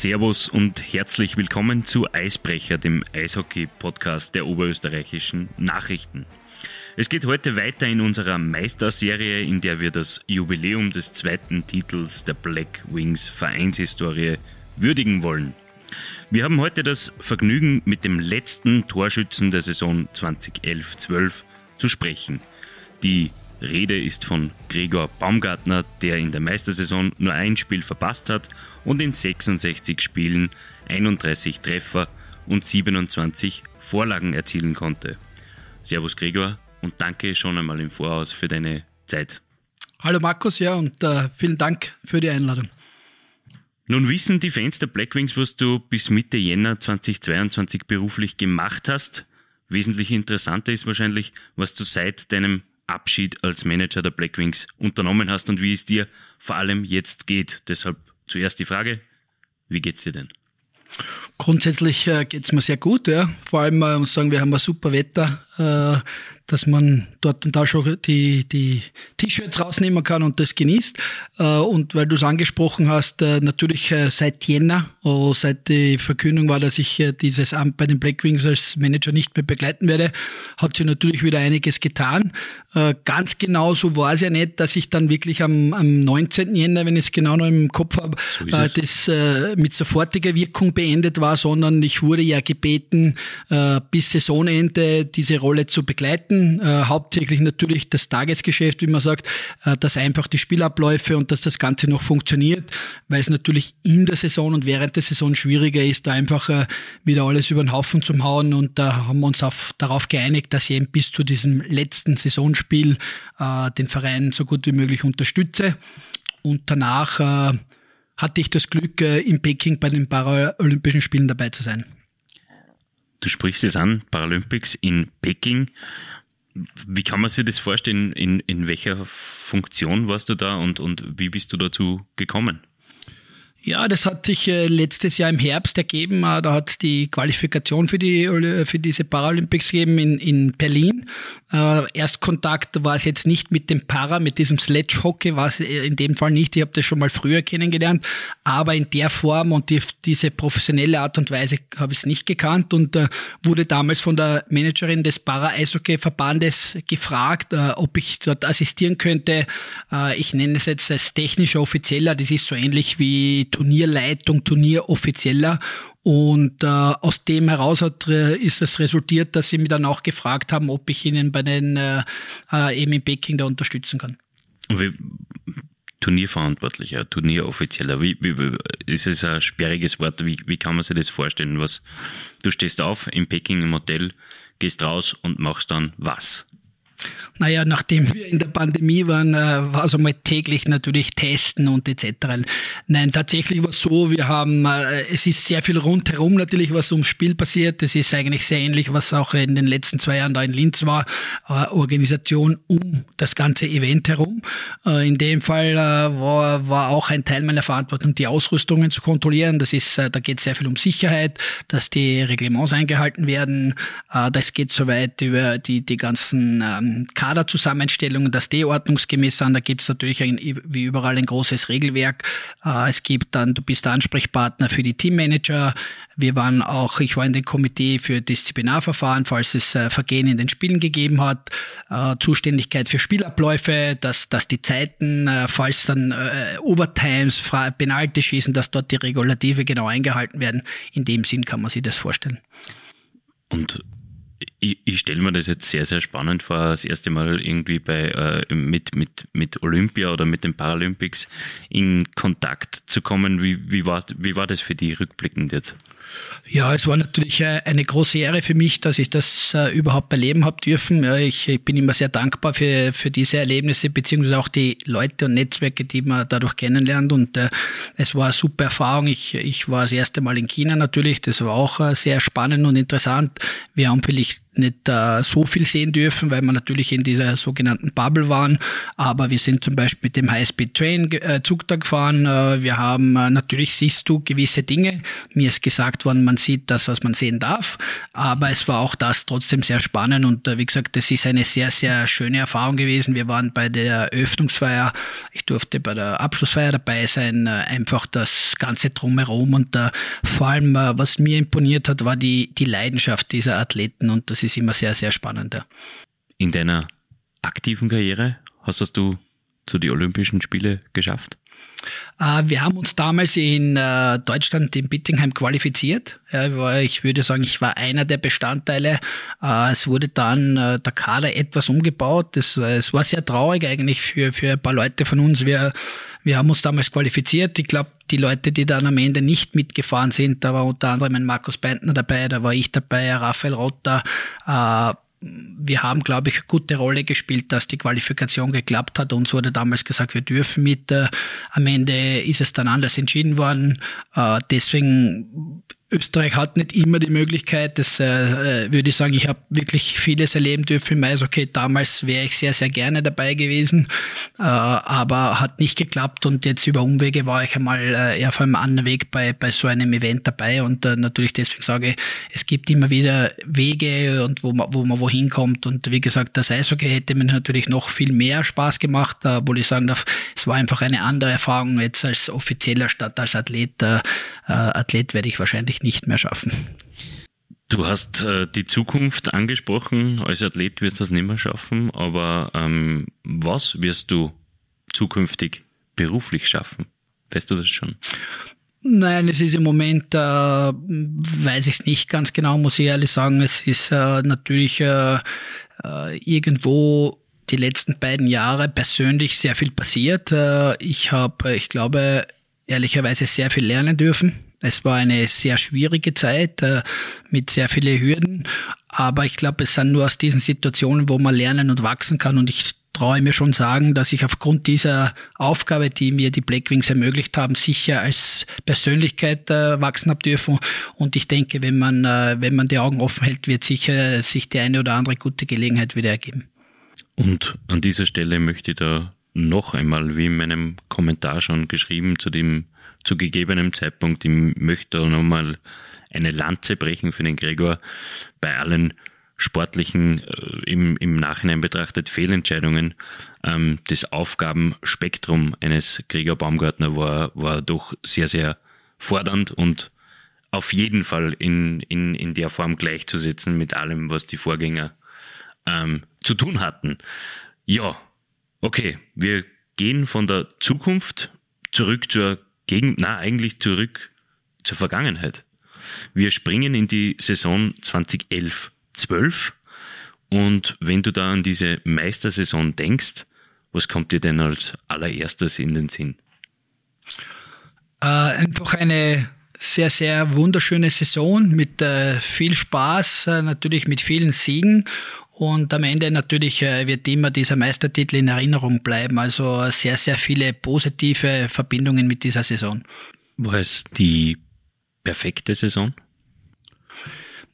Servus und herzlich willkommen zu Eisbrecher, dem Eishockey-Podcast der oberösterreichischen Nachrichten. Es geht heute weiter in unserer Meisterserie, in der wir das Jubiläum des zweiten Titels der Black Wings Vereinshistorie würdigen wollen. Wir haben heute das Vergnügen, mit dem letzten Torschützen der Saison 2011-12 zu sprechen. Die Rede ist von Gregor Baumgartner, der in der Meistersaison nur ein Spiel verpasst hat und in 66 Spielen 31 Treffer und 27 Vorlagen erzielen konnte. Servus Gregor und danke schon einmal im Voraus für deine Zeit. Hallo Markus, ja, und äh, vielen Dank für die Einladung. Nun wissen die Fans der Blackwings, was du bis Mitte Jänner 2022 beruflich gemacht hast. Wesentlich interessanter ist wahrscheinlich, was du seit deinem Abschied als Manager der Blackwings unternommen hast und wie es dir vor allem jetzt geht. Deshalb zuerst die Frage, wie geht's dir denn? Grundsätzlich äh, geht's mir sehr gut, ja. Vor allem, äh, muss sagen, wir haben ein super Wetter. Äh, dass man dort und da schon die, die T-Shirts rausnehmen kann und das genießt. Äh, und weil du es angesprochen hast, äh, natürlich äh, seit Jänner, oh, seit die Verkündung war, dass ich dieses Amt bei den Blackwings als Manager nicht mehr begleiten werde, hat sich natürlich wieder einiges getan. Ganz genau so war es ja nicht, dass ich dann wirklich am, am 19. Jänner, wenn ich es genau noch im Kopf habe, so das mit sofortiger Wirkung beendet war, sondern ich wurde ja gebeten, bis Saisonende diese Rolle zu begleiten äh, hauptsächlich natürlich das Tagesgeschäft, wie man sagt, äh, dass einfach die Spielabläufe und dass das Ganze noch funktioniert, weil es natürlich in der Saison und während der Saison schwieriger ist, da einfach äh, wieder alles über den Haufen zu hauen und da haben wir uns auf, darauf geeinigt, dass ich eben bis zu diesem letzten Saisonspiel äh, den Verein so gut wie möglich unterstütze und danach äh, hatte ich das Glück, äh, in Peking bei den Paralympischen Spielen dabei zu sein. Du sprichst es an, Paralympics in Peking. Wie kann man sich das vorstellen? In, in welcher Funktion warst du da und, und wie bist du dazu gekommen? Ja, das hat sich äh, letztes Jahr im Herbst ergeben. Äh, da hat es die Qualifikation für, die, für diese Paralympics gegeben in, in Berlin. Äh, Erstkontakt war es jetzt nicht mit dem Para, mit diesem Sledge-Hockey, war es in dem Fall nicht. Ich habe das schon mal früher kennengelernt, aber in der Form und die, diese professionelle Art und Weise habe ich es nicht gekannt und wurde damals von der Managerin des Para-Eishockey-Verbandes gefragt, ob ich dort assistieren könnte. Ich nenne es jetzt als technischer Offizieller. Das ist so ähnlich wie Turnierleitung, Turnieroffizieller. Und äh, aus dem heraus hat, äh, ist es resultiert, dass sie mich dann auch gefragt haben, ob ich ihnen bei den äh, äh eben in Peking da unterstützen kann. Wie, Turnierverantwortlicher, Turnieroffizieller, wie, wie, ist es ein sperriges Wort? Wie, wie kann man sich das vorstellen? Was, du stehst auf in Peking im Hotel, gehst raus und machst dann was? Naja, nachdem wir in der Pandemie waren, äh, war es einmal täglich natürlich testen und etc. Nein, tatsächlich war es so, wir haben, äh, es ist sehr viel rundherum natürlich, was ums Spiel passiert. Es ist eigentlich sehr ähnlich, was auch in den letzten zwei Jahren da in Linz war, äh, Organisation um das ganze Event herum. In dem Fall war, war auch ein Teil meiner Verantwortung, die Ausrüstungen zu kontrollieren. Das ist, da geht es sehr viel um Sicherheit, dass die Reglements eingehalten werden. Das geht soweit über die, die ganzen ähm, Kaderzusammenstellungen, dass die ordnungsgemäß sind. Da gibt es natürlich ein, wie überall ein großes Regelwerk. Äh, es gibt dann, du bist der Ansprechpartner für die Teammanager. Wir waren auch, ich war in dem Komitee für Disziplinarverfahren, falls es äh, Vergehen in den Spielen gegeben hat. Äh, Zuständigkeit für Spielabläufe, dass, dass die Zeiten, falls dann Overtimes, Penalty schießen, dass dort die Regulative genau eingehalten werden. In dem Sinn kann man sich das vorstellen. Und ich, ich stelle mir das jetzt sehr, sehr spannend vor, das erste Mal irgendwie bei, äh, mit, mit, mit Olympia oder mit den Paralympics in Kontakt zu kommen. Wie, wie, war, wie war das für die rückblickend jetzt? Ja, es war natürlich äh, eine große Ehre für mich, dass ich das äh, überhaupt erleben habe dürfen. Ich, bin immer sehr dankbar für, für diese Erlebnisse, beziehungsweise auch die Leute und Netzwerke, die man dadurch kennenlernt. Und äh, es war eine super Erfahrung. Ich, ich war das erste Mal in China natürlich. Das war auch sehr spannend und interessant. Wir haben vielleicht nicht äh, so viel sehen dürfen, weil wir natürlich in dieser sogenannten Bubble waren. Aber wir sind zum Beispiel mit dem High-Speed Train äh, da gefahren. Äh, wir haben äh, natürlich siehst du gewisse Dinge. Mir ist gesagt worden, man sieht das, was man sehen darf. Aber es war auch das trotzdem sehr spannend und äh, wie gesagt, das ist eine sehr, sehr schöne Erfahrung gewesen. Wir waren bei der Eröffnungsfeier, ich durfte bei der Abschlussfeier dabei sein, äh, einfach das ganze drumherum und vor allem, was mir imponiert hat, war die, die Leidenschaft dieser Athleten und das ist immer sehr, sehr spannend. Ja. In deiner aktiven Karriere hast du zu die Olympischen Spiele geschafft? Äh, wir haben uns damals in äh, Deutschland in Bittingheim qualifiziert. Ich würde sagen, ich war einer der Bestandteile. Äh, es wurde dann der Kader etwas umgebaut. Es war sehr traurig eigentlich für, für ein paar Leute von uns. Wir, wir haben uns damals qualifiziert. Ich glaube, die Leute, die dann am Ende nicht mitgefahren sind, da war unter anderem ein Markus Beintner dabei, da war ich dabei, Raphael Rotter, wir haben, glaube ich, eine gute Rolle gespielt, dass die Qualifikation geklappt hat. Uns wurde damals gesagt, wir dürfen mit. Äh, am Ende ist es dann anders entschieden worden. Äh, deswegen Österreich hat nicht immer die Möglichkeit, das äh, äh würde ich sagen, ich habe wirklich vieles erleben dürfen im Eishockey. Damals wäre ich sehr, sehr gerne dabei gewesen, äh, aber hat nicht geklappt und jetzt über Umwege war ich einmal äh, auf einem anderen Weg bei, bei so einem Event dabei und äh, natürlich deswegen sage ich, es gibt immer wieder Wege und wo man, wo man wohin kommt und wie gesagt, das Eishockey hätte mir natürlich noch viel mehr Spaß gemacht, äh, obwohl ich sagen darf, es war einfach eine andere Erfahrung jetzt als offizieller statt als Athlet. Äh, Athlet werde ich wahrscheinlich nicht mehr schaffen. Du hast äh, die Zukunft angesprochen. Als Athlet wirst du das nicht mehr schaffen. Aber ähm, was wirst du zukünftig beruflich schaffen? Weißt du das schon? Nein, es ist im Moment, äh, weiß ich es nicht ganz genau, muss ich ehrlich sagen. Es ist äh, natürlich äh, äh irgendwo die letzten beiden Jahre persönlich sehr viel passiert. Äh, ich habe, ich glaube, ehrlicherweise sehr viel lernen dürfen es war eine sehr schwierige Zeit äh, mit sehr vielen Hürden, aber ich glaube, es sind nur aus diesen Situationen, wo man lernen und wachsen kann und ich traue mir schon sagen, dass ich aufgrund dieser Aufgabe, die mir die Blackwings ermöglicht haben, sicher als Persönlichkeit äh, wachsen habe dürfen. Und ich denke, wenn man, äh, wenn man die Augen offen hält, wird sicher sich die eine oder andere gute Gelegenheit wieder ergeben. Und an dieser Stelle möchte ich da noch einmal, wie in meinem Kommentar schon geschrieben, zu dem zu gegebenem Zeitpunkt. Ich möchte nochmal eine Lanze brechen für den Gregor bei allen sportlichen, äh, im, im Nachhinein betrachtet Fehlentscheidungen. Ähm, das Aufgabenspektrum eines Gregor Baumgartner war, war doch sehr, sehr fordernd und auf jeden Fall in, in, in der Form gleichzusetzen mit allem, was die Vorgänger ähm, zu tun hatten. Ja, okay, wir gehen von der Zukunft zurück zur gegen, na, eigentlich zurück zur Vergangenheit. Wir springen in die Saison 2011-12 und wenn du da an diese Meistersaison denkst, was kommt dir denn als allererstes in den Sinn? Äh, einfach eine sehr, sehr wunderschöne Saison mit äh, viel Spaß, äh, natürlich mit vielen Siegen und am Ende natürlich äh, wird immer dieser Meistertitel in Erinnerung bleiben. Also sehr, sehr viele positive Verbindungen mit dieser Saison. War es die perfekte Saison?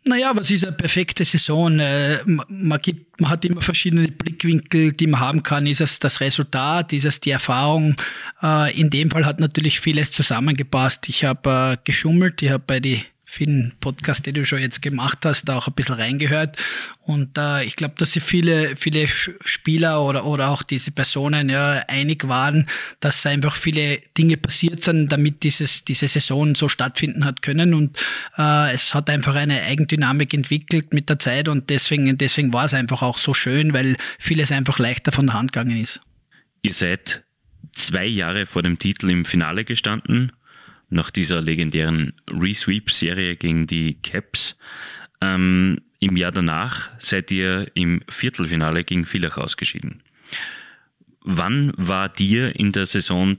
Naja, was ist eine perfekte Saison? Äh, man, gibt, man hat immer verschiedene Blickwinkel, die man haben kann. Ist es das Resultat? Ist es die Erfahrung? Äh, in dem Fall hat natürlich vieles zusammengepasst. Ich habe geschummelt, ich habe bei die vielen Podcasts, die du schon jetzt gemacht hast, auch ein bisschen reingehört. Und äh, ich glaube, dass sich viele, viele Spieler oder, oder auch diese Personen ja einig waren, dass einfach viele Dinge passiert sind, damit dieses, diese Saison so stattfinden hat können. Und äh, es hat einfach eine Eigendynamik entwickelt mit der Zeit und deswegen, deswegen war es einfach auch so schön, weil vieles einfach leichter von der Hand gegangen ist. Ihr seid zwei Jahre vor dem Titel im Finale gestanden nach dieser legendären Resweep-Serie gegen die Caps. Ähm, Im Jahr danach seid ihr im Viertelfinale gegen Villach ausgeschieden. Wann war dir in der Saison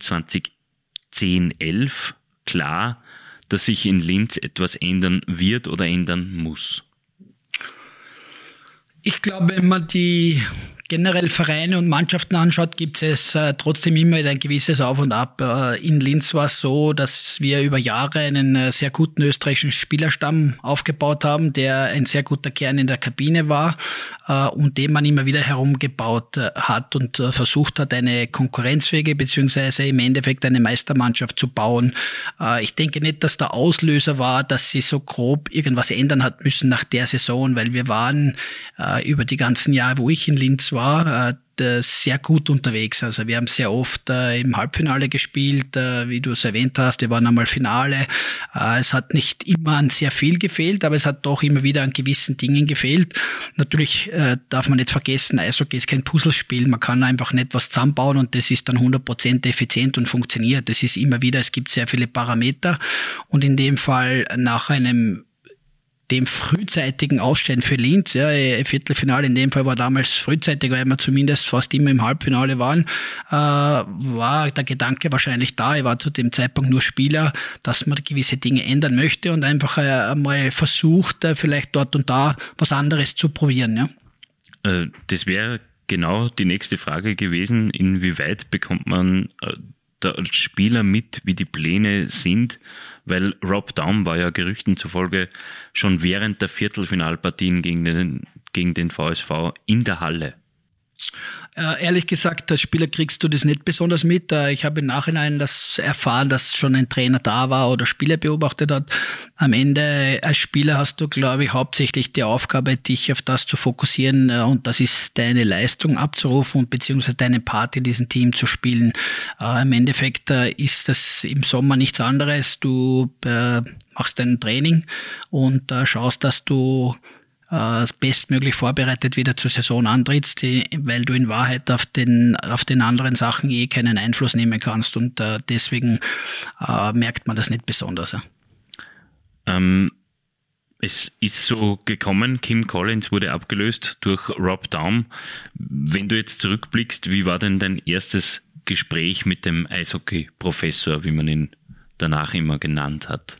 2010-11 klar, dass sich in Linz etwas ändern wird oder ändern muss? Ich glaube, wenn man die, generell Vereine und Mannschaften anschaut, gibt es äh, trotzdem immer ein gewisses Auf und Ab. Äh, in Linz war es so, dass wir über Jahre einen äh, sehr guten österreichischen Spielerstamm aufgebaut haben, der ein sehr guter Kern in der Kabine war äh, und den man immer wieder herumgebaut äh, hat und äh, versucht hat, eine konkurrenzfähige beziehungsweise im Endeffekt eine Meistermannschaft zu bauen. ich denke nicht, dass der Auslöser war, dass sie so grob irgendwas ändern hat müssen nach der Saison, weil wir waren über die ganzen Jahre, wo ich in Linz war, äh, sehr gut unterwegs. Also wir haben sehr oft äh, im Halbfinale gespielt, äh, wie du es erwähnt hast, wir waren einmal Finale. Es hat nicht immer an sehr viel gefehlt, aber es hat doch immer wieder an gewissen Dingen gefehlt. Natürlich darf man nicht vergessen, Eishockey ist kein Puzzlespiel. Man kann einfach nicht was zusammenbauen und das ist dann 100% effizient und funktioniert. Das ist immer wieder, es gibt sehr viele Parameter und in dem Fall nach einem dem frühzeitigen Ausscheiden für Linz, ja, Viertelfinale in dem Fall war damals frühzeitig, weil wir zumindest fast immer im Halbfinale waren, äh, war der Gedanke wahrscheinlich da, ich war zu dem Zeitpunkt nur Spieler, dass man gewisse Dinge ändern möchte und einfach äh, mal versucht, äh, vielleicht dort und da was anderes zu probieren. Ja. Äh, das wäre genau die nächste Frage gewesen, inwieweit bekommt man äh, der Spieler mit, wie die Pläne sind, weil Rob Daum war ja Gerüchten zufolge schon während der Viertelfinalpartien gegen den, gegen den VSV in der Halle. Äh, ehrlich gesagt, als Spieler kriegst du das nicht besonders mit. Äh, ich habe im Nachhinein das erfahren, dass schon ein Trainer da war oder Spieler beobachtet hat. Am Ende als Spieler hast du, glaube ich, hauptsächlich die Aufgabe, dich auf das zu fokussieren äh, und das ist deine Leistung abzurufen und beziehungsweise deine Part in diesem Team zu spielen. Äh, Im Endeffekt äh, ist das im Sommer nichts anderes. Du äh, machst dein Training und schaust, dass du äh, bestmöglich vorbereitet wieder zur Saison antrittst, weil du in Wahrheit auf den, auf den anderen Sachen eh keinen Einfluss nehmen kannst und äh, deswegen äh, merkt man das nicht besonders. Ähm, es ist so gekommen, Kim Collins wurde abgelöst durch Rob Daum. Wenn du jetzt zurückblickst, wie war denn dein erstes Gespräch mit dem Eishockey-Professor, wie man ihn danach immer genannt hat?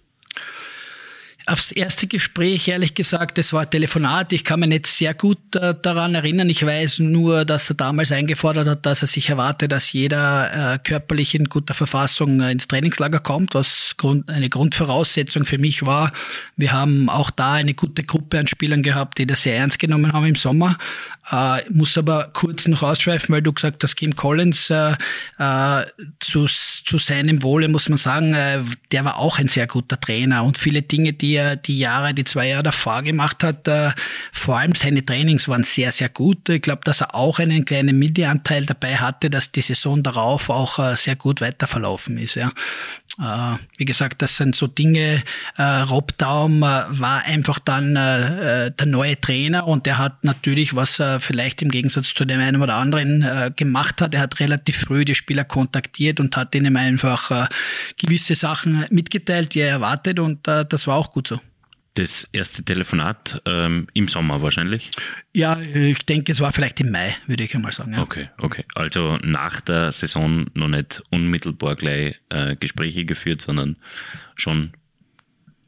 Aufs erste Gespräch, ehrlich gesagt, das war ein Telefonat. Ich kann mich nicht sehr gut äh, daran erinnern. Ich weiß nur, dass er damals eingefordert hat, dass er sich erwartet, dass jeder äh, körperlich in guter Verfassung äh, ins Trainingslager kommt, was Grund, eine Grundvoraussetzung für mich war. Wir haben auch da eine gute Gruppe an Spielern gehabt, die das sehr ernst genommen haben im Sommer. Äh, muss aber kurz noch ausschweifen, weil du gesagt hast, Kim Collins äh, äh, zu, zu seinem Wohle muss man sagen, äh, der war auch ein sehr guter Trainer und viele Dinge, die er die Jahre, die zwei Jahre davor gemacht hat, äh, vor allem seine Trainings waren sehr, sehr gut. Ich glaube, dass er auch einen kleinen Midi-Anteil dabei hatte, dass die Saison darauf auch sehr gut weiterverlaufen ist. Ja. Äh, wie gesagt, das sind so Dinge. Äh, Rob Daum äh, war einfach dann äh, der neue Trainer und der hat natürlich, was er vielleicht im Gegensatz zu dem einen oder anderen äh, gemacht hat, er hat relativ früh die Spieler kontaktiert und hat ihnen einfach äh, gewisse Sachen mitgeteilt, die er erwartet und äh, das war auch gut so. Das erste Telefonat ähm, im Sommer wahrscheinlich? Ja, ich denke, es war vielleicht im Mai, würde ich einmal sagen. Ja. Okay, okay. Also nach der Saison noch nicht unmittelbar gleich äh, Gespräche geführt, sondern schon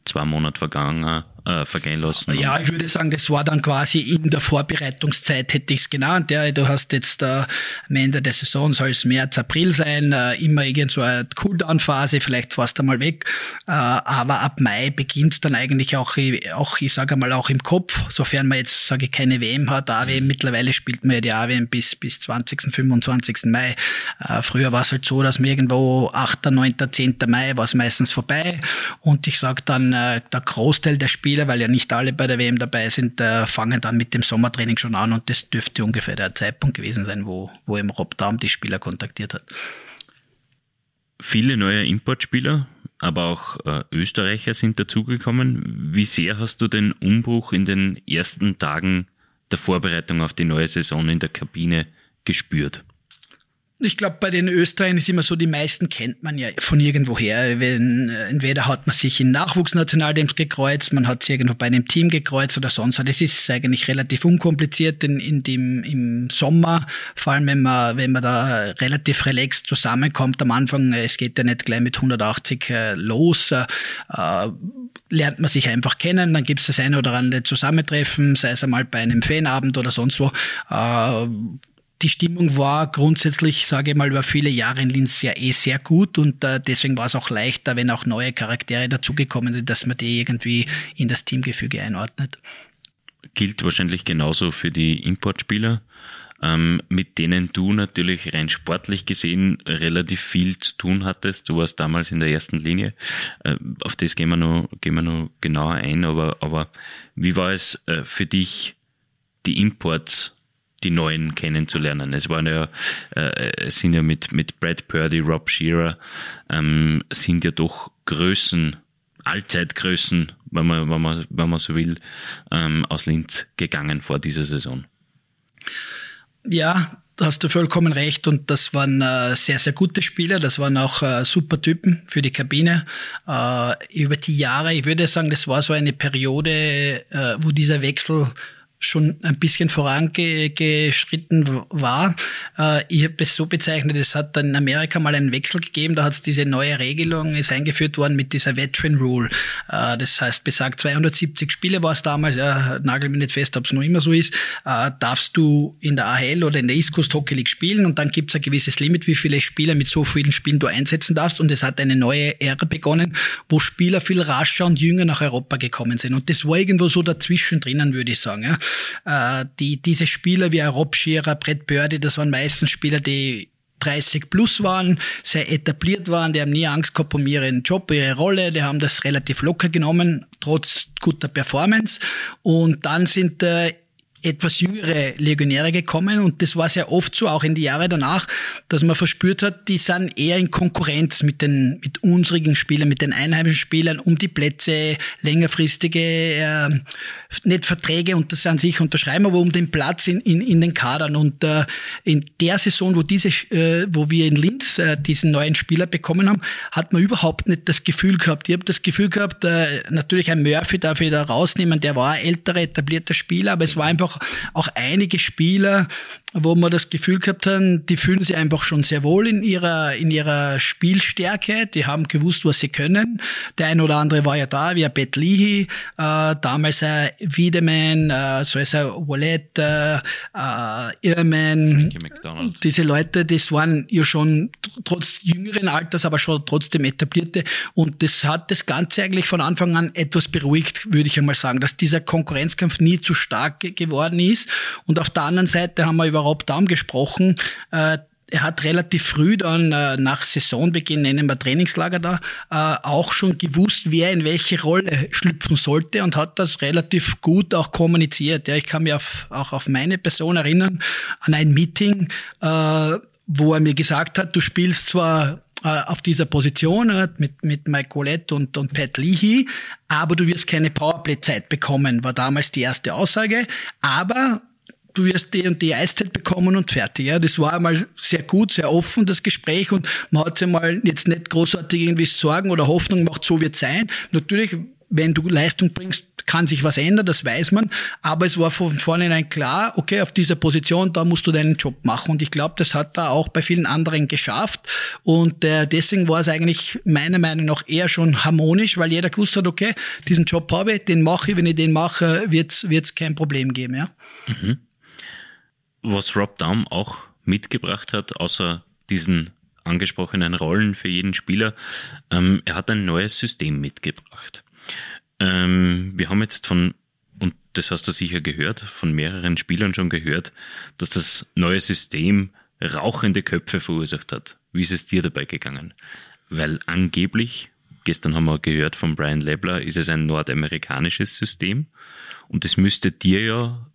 zwei Monate vergangen, äh, vergehen lassen. Ja, ich würde sagen, das war dann quasi in der Vorbereitungszeit, hätte ich es genannt. Ja, du hast jetzt äh, am Ende der Saison soll es März, April sein, äh, immer irgend so eine Cooldown-Phase, vielleicht fährst du mal weg. Äh, aber ab Mai beginnt dann eigentlich auch, auch ich sage mal, auch im Kopf, sofern man jetzt, sage ich, keine WM hat. AWM, mhm. mittlerweile spielt man ja die AWM bis, bis 20., 25. Mai. Äh, früher war es halt so, dass man irgendwo 8., 9., 10. Mai war es meistens vorbei. Und ich sage dann, äh, der Großteil der Spiele Spieler, weil ja nicht alle bei der WM dabei sind, äh, fangen dann mit dem Sommertraining schon an und das dürfte ungefähr der Zeitpunkt gewesen sein, wo, wo eben Rob Daum die Spieler kontaktiert hat. Viele neue Importspieler, aber auch äh, Österreicher sind dazugekommen. Wie sehr hast du den Umbruch in den ersten Tagen der Vorbereitung auf die neue Saison in der Kabine gespürt? Ich glaube, bei den Österreichern ist immer so, die meisten kennt man ja von irgendwoher. Wenn, äh, entweder hat man sich in Nachwuchsnationalteams gekreuzt, man hat sich irgendwo bei einem Team gekreuzt oder sonst. Das ist eigentlich relativ unkompliziert in, in dem, im Sommer, vor allem wenn man, wenn man da relativ relaxed zusammenkommt am Anfang. Es geht ja nicht gleich mit 180 äh, los. Äh, lernt man sich einfach kennen, dann gibt es das eine oder andere Zusammentreffen, sei es einmal bei einem Fanabend oder sonst wo. Äh, die Stimmung war grundsätzlich, sage ich mal, über viele Jahre in Linz ja eh sehr gut und äh, deswegen war es auch leichter, wenn auch neue Charaktere dazugekommen sind, dass man die irgendwie in das Teamgefüge einordnet. Gilt wahrscheinlich genauso für die Importspieler, ähm, mit denen du natürlich rein sportlich gesehen relativ viel zu tun hattest. Du warst damals in der ersten Linie. Äh, auf das gehen wir noch, gehen wir noch genauer ein, aber, aber wie war es äh, für dich, die Imports die Neuen kennenzulernen. Es waren ja, äh, es sind ja mit, mit Brad Purdy, Rob Shearer, ähm, sind ja doch Größen, Allzeitgrößen, wenn man, wenn man, wenn man so will, ähm, aus Linz gegangen vor dieser Saison. Ja, da hast du vollkommen recht und das waren äh, sehr, sehr gute Spieler, das waren auch äh, super Typen für die Kabine. Äh, über die Jahre, ich würde sagen, das war so eine Periode, äh, wo dieser Wechsel schon ein bisschen vorangeschritten war. Äh, ich habe es so bezeichnet, es hat dann in Amerika mal einen Wechsel gegeben, da hat es diese neue Regelung, ist eingeführt worden mit dieser Veteran Rule. Äh, das heißt, besagt 270 Spiele war es damals, ja, nagel mich nicht fest, ob es noch immer so ist, äh, darfst du in der AHL oder in der East Coast Hockey League spielen und dann gibt es ein gewisses Limit, wie viele Spieler mit so vielen Spielen du einsetzen darfst und es hat eine neue Ära begonnen, wo Spieler viel rascher und jünger nach Europa gekommen sind und das war irgendwo so dazwischen drinnen, würde ich sagen. Ja. Äh, die, diese Spieler wie Rob Scherer, Brett Birdie, das waren meistens Spieler, die 30 plus waren, sehr etabliert waren, die haben nie Angst gehabt um ihren Job, ihre Rolle, die haben das relativ locker genommen, trotz guter Performance. Und dann sind äh, etwas jüngere Legionäre gekommen und das war sehr oft so, auch in die Jahre danach, dass man verspürt hat, die sind eher in Konkurrenz mit den mit unsrigen Spielern, mit den einheimischen Spielern um die Plätze, längerfristige äh, nicht Verträge und das an sich unterschreiben, aber um den Platz in, in, in den Kadern und äh, in der Saison, wo diese, äh, wo wir in Linz äh, diesen neuen Spieler bekommen haben, hat man überhaupt nicht das Gefühl gehabt. Ich habe das Gefühl gehabt, äh, natürlich ein Murphy darf ich da rausnehmen, der war ein älterer, etablierter Spieler, aber es war einfach auch, auch einige Spieler, wo man das Gefühl gehabt haben, die fühlen sich einfach schon sehr wohl in ihrer, in ihrer Spielstärke. Die haben gewusst, was sie können. Der ein oder andere war ja da, wie ein Bet Leahy, äh, damals ein Wiedemann, äh, so ist ein Wallet, äh, äh Irman. Diese Leute, das waren ja schon trotz jüngeren Alters, aber schon trotzdem etablierte. Und das hat das Ganze eigentlich von Anfang an etwas beruhigt, würde ich einmal sagen, dass dieser Konkurrenzkampf nie zu stark geworden ist. Und auf der anderen Seite haben wir über über Rob Daum gesprochen. Äh, er hat relativ früh dann äh, nach Saisonbeginn, nennen wir Trainingslager da, äh, auch schon gewusst, wer in welche Rolle schlüpfen sollte und hat das relativ gut auch kommuniziert. Ja, ich kann mich auf, auch auf meine Person erinnern, an ein Meeting, äh, wo er mir gesagt hat, du spielst zwar äh, auf dieser Position äh, mit, mit Mike Colette und, und Pat Leahy, aber du wirst keine Powerplay-Zeit bekommen, war damals die erste Aussage. Aber du wirst die und die Eiszeit bekommen und fertig. Ja, das war einmal sehr gut, sehr offen, das Gespräch und man hat sich mal jetzt nicht großartig irgendwie Sorgen oder Hoffnung gemacht, so wird sein. Natürlich, wenn du Leistung bringst, kann sich was ändern, das weiß man. Aber es war von vornherein klar, okay, auf dieser Position, da musst du deinen Job machen. Und ich glaube, das hat er auch bei vielen anderen geschafft. Und äh, deswegen war es eigentlich meiner Meinung nach eher schon harmonisch, weil jeder gewusst hat, okay, diesen Job habe ich, den mache ich, wenn ich den mache, wird es kein Problem geben. Ja. Mhm was Rob Daum auch mitgebracht hat, außer diesen angesprochenen Rollen für jeden Spieler, ähm, er hat ein neues System mitgebracht. Ähm, wir haben jetzt von, und das hast du sicher gehört, von mehreren Spielern schon gehört, dass das neue System rauchende Köpfe verursacht hat. Wie ist es dir dabei gegangen? Weil angeblich, gestern haben wir gehört von Brian Lebler, ist es ein nordamerikanisches System und es müsste dir ja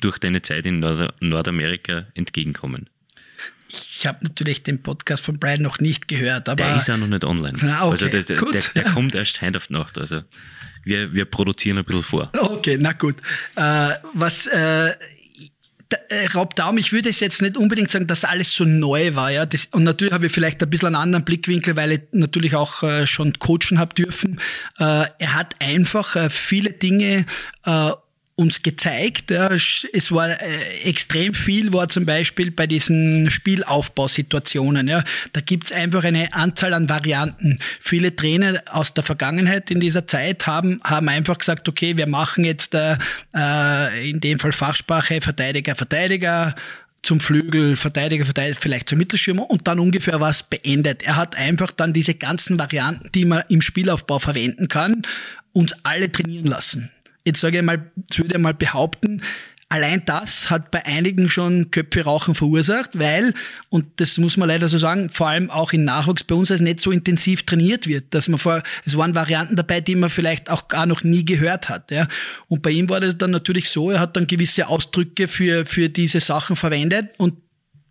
durch deine Zeit in Nord Nordamerika entgegenkommen? Ich habe natürlich den Podcast von Brian noch nicht gehört, aber. Der ist auch noch nicht online. Ah, okay, also der, gut, der, der kommt erst heute auf Nacht. Also wir, wir produzieren ein bisschen vor. Okay, na gut. Äh, was äh, äh, Rob Daum, ich würde es jetzt nicht unbedingt sagen, dass alles so neu war, ja. Das, und natürlich habe ich vielleicht ein bisschen einen anderen Blickwinkel, weil ich natürlich auch äh, schon coachen habe dürfen. Äh, er hat einfach äh, viele Dinge äh, uns gezeigt. Ja, es war äh, extrem viel, war zum Beispiel bei diesen Spielaufbausituationen. Ja, da gibt's einfach eine Anzahl an Varianten. Viele Trainer aus der Vergangenheit in dieser Zeit haben, haben einfach gesagt, okay, wir machen jetzt äh, äh in dem Fall Fachsprache Verteidiger, Verteidiger, zum Flügel, Verteidiger, Verteidiger, vielleicht zum Mittelschirmer und dann ungefähr was beendet. Er hat einfach dann diese ganzen Varianten, die man im Spielaufbau verwenden kann, uns alle trainieren lassen jetzt sage ich mal, würde ich mal behaupten, Allein das hat bei einigen schon Köpfe rauchen verursacht, weil, und das muss man leider so sagen, vor allem auch in Nachwuchs bei uns als nicht so intensiv trainiert wird, dass man vor, es waren Varianten dabei, die man vielleicht auch gar noch nie gehört hat, ja. Und bei ihm war das dann natürlich so, er hat dann gewisse Ausdrücke für, für diese Sachen verwendet und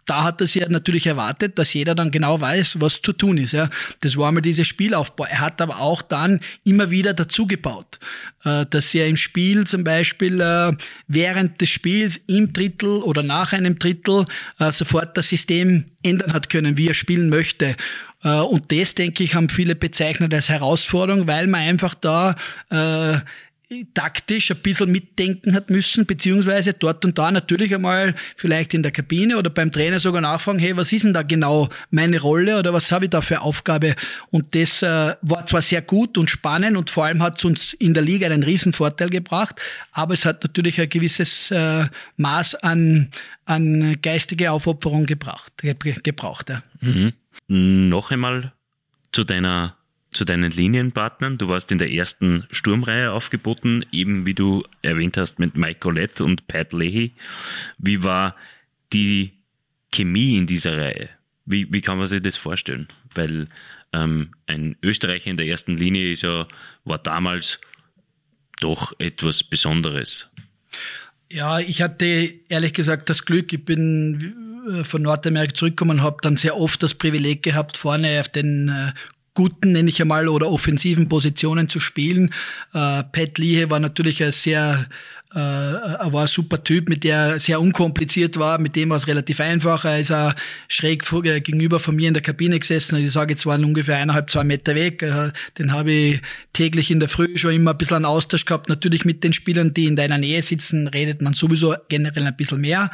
da hat er sich ja natürlich erwartet, dass jeder dann genau weiß, was zu tun ist. Ja. Das war einmal dieser Spielaufbau. Er hat aber auch dann immer wieder dazugebaut, äh, dass er im Spiel zum Beispiel äh, während des Spiels im Drittel oder nach einem Drittel äh, sofort das System ändern hat können, wie er spielen möchte. Und das, denke ich, haben viele bezeichnet als Herausforderung, weil man einfach da taktisch ein bisschen mitdenken hat müssen, beziehungsweise dort und da natürlich einmal vielleicht in der Kabine oder beim Trainer sogar nachfragen, hey, was ist denn da genau meine Rolle oder was habe ich da für Aufgabe? Und das äh, war zwar sehr gut und spannend und vor allem hat es uns in der Liga einen riesen Vorteil gebracht, aber es hat natürlich ein gewisses äh, Maß an, an geistige Aufopferung gebracht. gebraucht ja. mhm. Noch einmal zu deiner zu deinen Linienpartnern. Du warst in der ersten Sturmreihe aufgeboten, eben wie du erwähnt hast mit Mike Colette und Pat Leahy. Wie war die Chemie in dieser Reihe? Wie, wie kann man sich das vorstellen? Weil ähm, ein Österreicher in der ersten Linie ist ja, war damals doch etwas Besonderes. Ja, ich hatte ehrlich gesagt das Glück, ich bin äh, von Nordamerika zurückgekommen und habe dann sehr oft das Privileg gehabt, vorne auf den äh, guten, nenne ich einmal, oder offensiven Positionen zu spielen. Äh, Pat Lee war natürlich ein sehr äh, er war ein super Typ, mit der sehr unkompliziert war, mit dem war es relativ einfach. Er ist auch schräg äh, gegenüber von mir in der Kabine gesessen. Ich sage jetzt waren ungefähr eineinhalb, zwei Meter weg. Äh, den habe ich täglich in der Früh schon immer ein bisschen einen Austausch gehabt. Natürlich mit den Spielern, die in deiner Nähe sitzen, redet man sowieso generell ein bisschen mehr.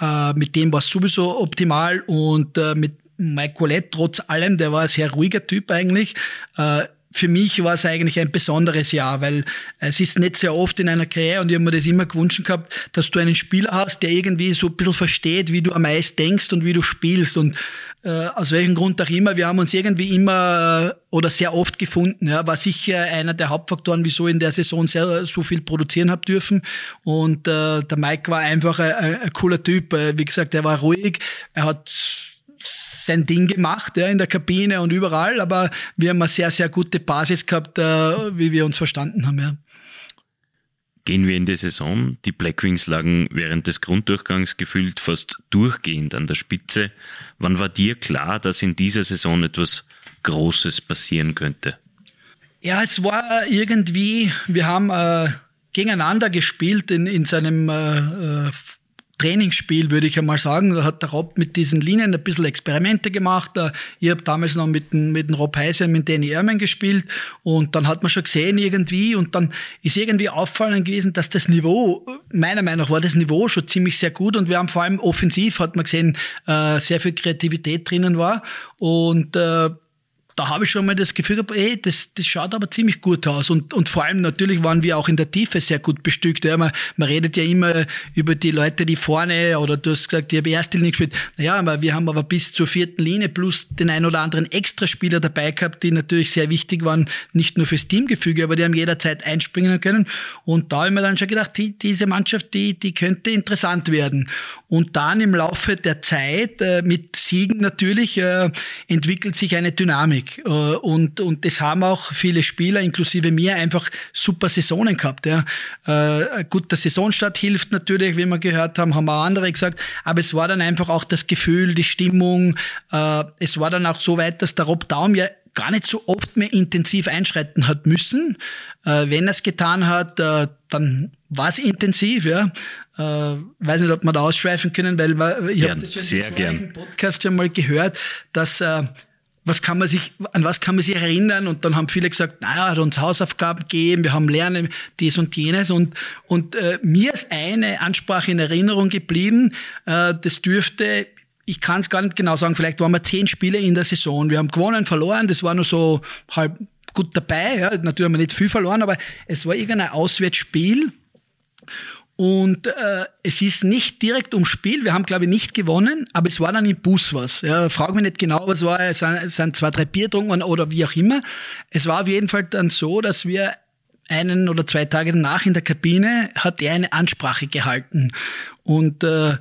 Äh, mit dem war es sowieso optimal und äh, mit Mike Colette, trotz allem, der war ein sehr ruhiger Typ eigentlich. Äh, für mich war es eigentlich ein besonderes Jahr, weil es ist nicht sehr oft in einer Karriere und ich habe mir das immer gewünscht gehabt, dass du einen Spieler hast, der irgendwie so ein bisschen versteht, wie du am meisten denkst und wie du spielst und äh, aus welchem Grund auch immer, wir haben uns irgendwie immer äh, oder sehr oft gefunden. Ja, war sicher einer der Hauptfaktoren, wieso in der Saison sehr, so viel produzieren habe dürfen. Und äh, der Mike war einfach ein, ein cooler Typ. Wie gesagt, er war ruhig, er hat sein Ding gemacht, ja, in der Kabine und überall, aber wir haben eine sehr, sehr gute Basis gehabt, äh, wie wir uns verstanden haben, ja. Gehen wir in die Saison. Die Blackwings lagen während des Grunddurchgangs gefühlt fast durchgehend an der Spitze. Wann war dir klar, dass in dieser Saison etwas Großes passieren könnte? Ja, es war irgendwie, wir haben äh, gegeneinander gespielt in, in seinem äh, äh Trainingsspiel, würde ich einmal sagen. Da hat der Rob mit diesen Linien ein bisschen Experimente gemacht. Ich habe damals noch mit dem, mit dem Rob Heiser, mit Danny Ehrman gespielt und dann hat man schon gesehen irgendwie und dann ist irgendwie auffallend gewesen, dass das Niveau, meiner Meinung nach war das Niveau schon ziemlich sehr gut und wir haben vor allem offensiv, hat man gesehen, äh, sehr viel Kreativität drinnen war und äh, da habe ich schon mal das Gefühl gehabt, ey, das, das schaut aber ziemlich gut aus. Und, und vor allem natürlich waren wir auch in der Tiefe sehr gut bestückt. Ja, man, man redet ja immer über die Leute, die vorne, oder du hast gesagt, die haben erste Linie gespielt. Naja, aber wir haben aber bis zur vierten Linie plus den ein oder anderen Extraspieler dabei gehabt, die natürlich sehr wichtig waren, nicht nur fürs Teamgefüge, aber die haben jederzeit einspringen können. Und da habe ich mir dann schon gedacht, die, diese Mannschaft, die, die könnte interessant werden. Und dann im Laufe der Zeit, äh, mit Siegen natürlich, äh, entwickelt sich eine Dynamik. Äh, und, und das haben auch viele Spieler, inklusive mir, einfach super Saisonen gehabt. Ja. Äh, gut, der Saisonstart hilft natürlich, wie wir gehört haben, haben auch andere gesagt. Aber es war dann einfach auch das Gefühl, die Stimmung. Äh, es war dann auch so weit, dass der Rob Daum ja gar nicht so oft mehr intensiv einschreiten hat müssen. Wenn er es getan hat, dann war es intensiv, ja. Äh, weiß nicht, ob wir da ausschweifen können, weil ich habe das schon sehr im Podcast schon mal gehört, dass äh, was kann man sich, an was kann man sich erinnern? Und dann haben viele gesagt, naja, hat uns Hausaufgaben gegeben, wir haben lernen, dies und jenes. Und, und äh, mir ist eine Ansprache in Erinnerung geblieben, äh, das dürfte, ich kann es gar nicht genau sagen, vielleicht waren wir zehn Spiele in der Saison. Wir haben gewonnen, verloren, das war nur so halb gut dabei. Ja. Natürlich haben wir nicht viel verloren, aber es war irgendein Auswärtsspiel. Und äh, es ist nicht direkt ums Spiel. Wir haben, glaube ich, nicht gewonnen, aber es war dann im Bus was. Ja, frag mich nicht genau, was war. Es sind, zwei, drei Bier getrunken oder wie auch immer. Es war auf jeden Fall dann so, dass wir einen oder zwei Tage danach in der Kabine hat er eine Ansprache gehalten. Und äh,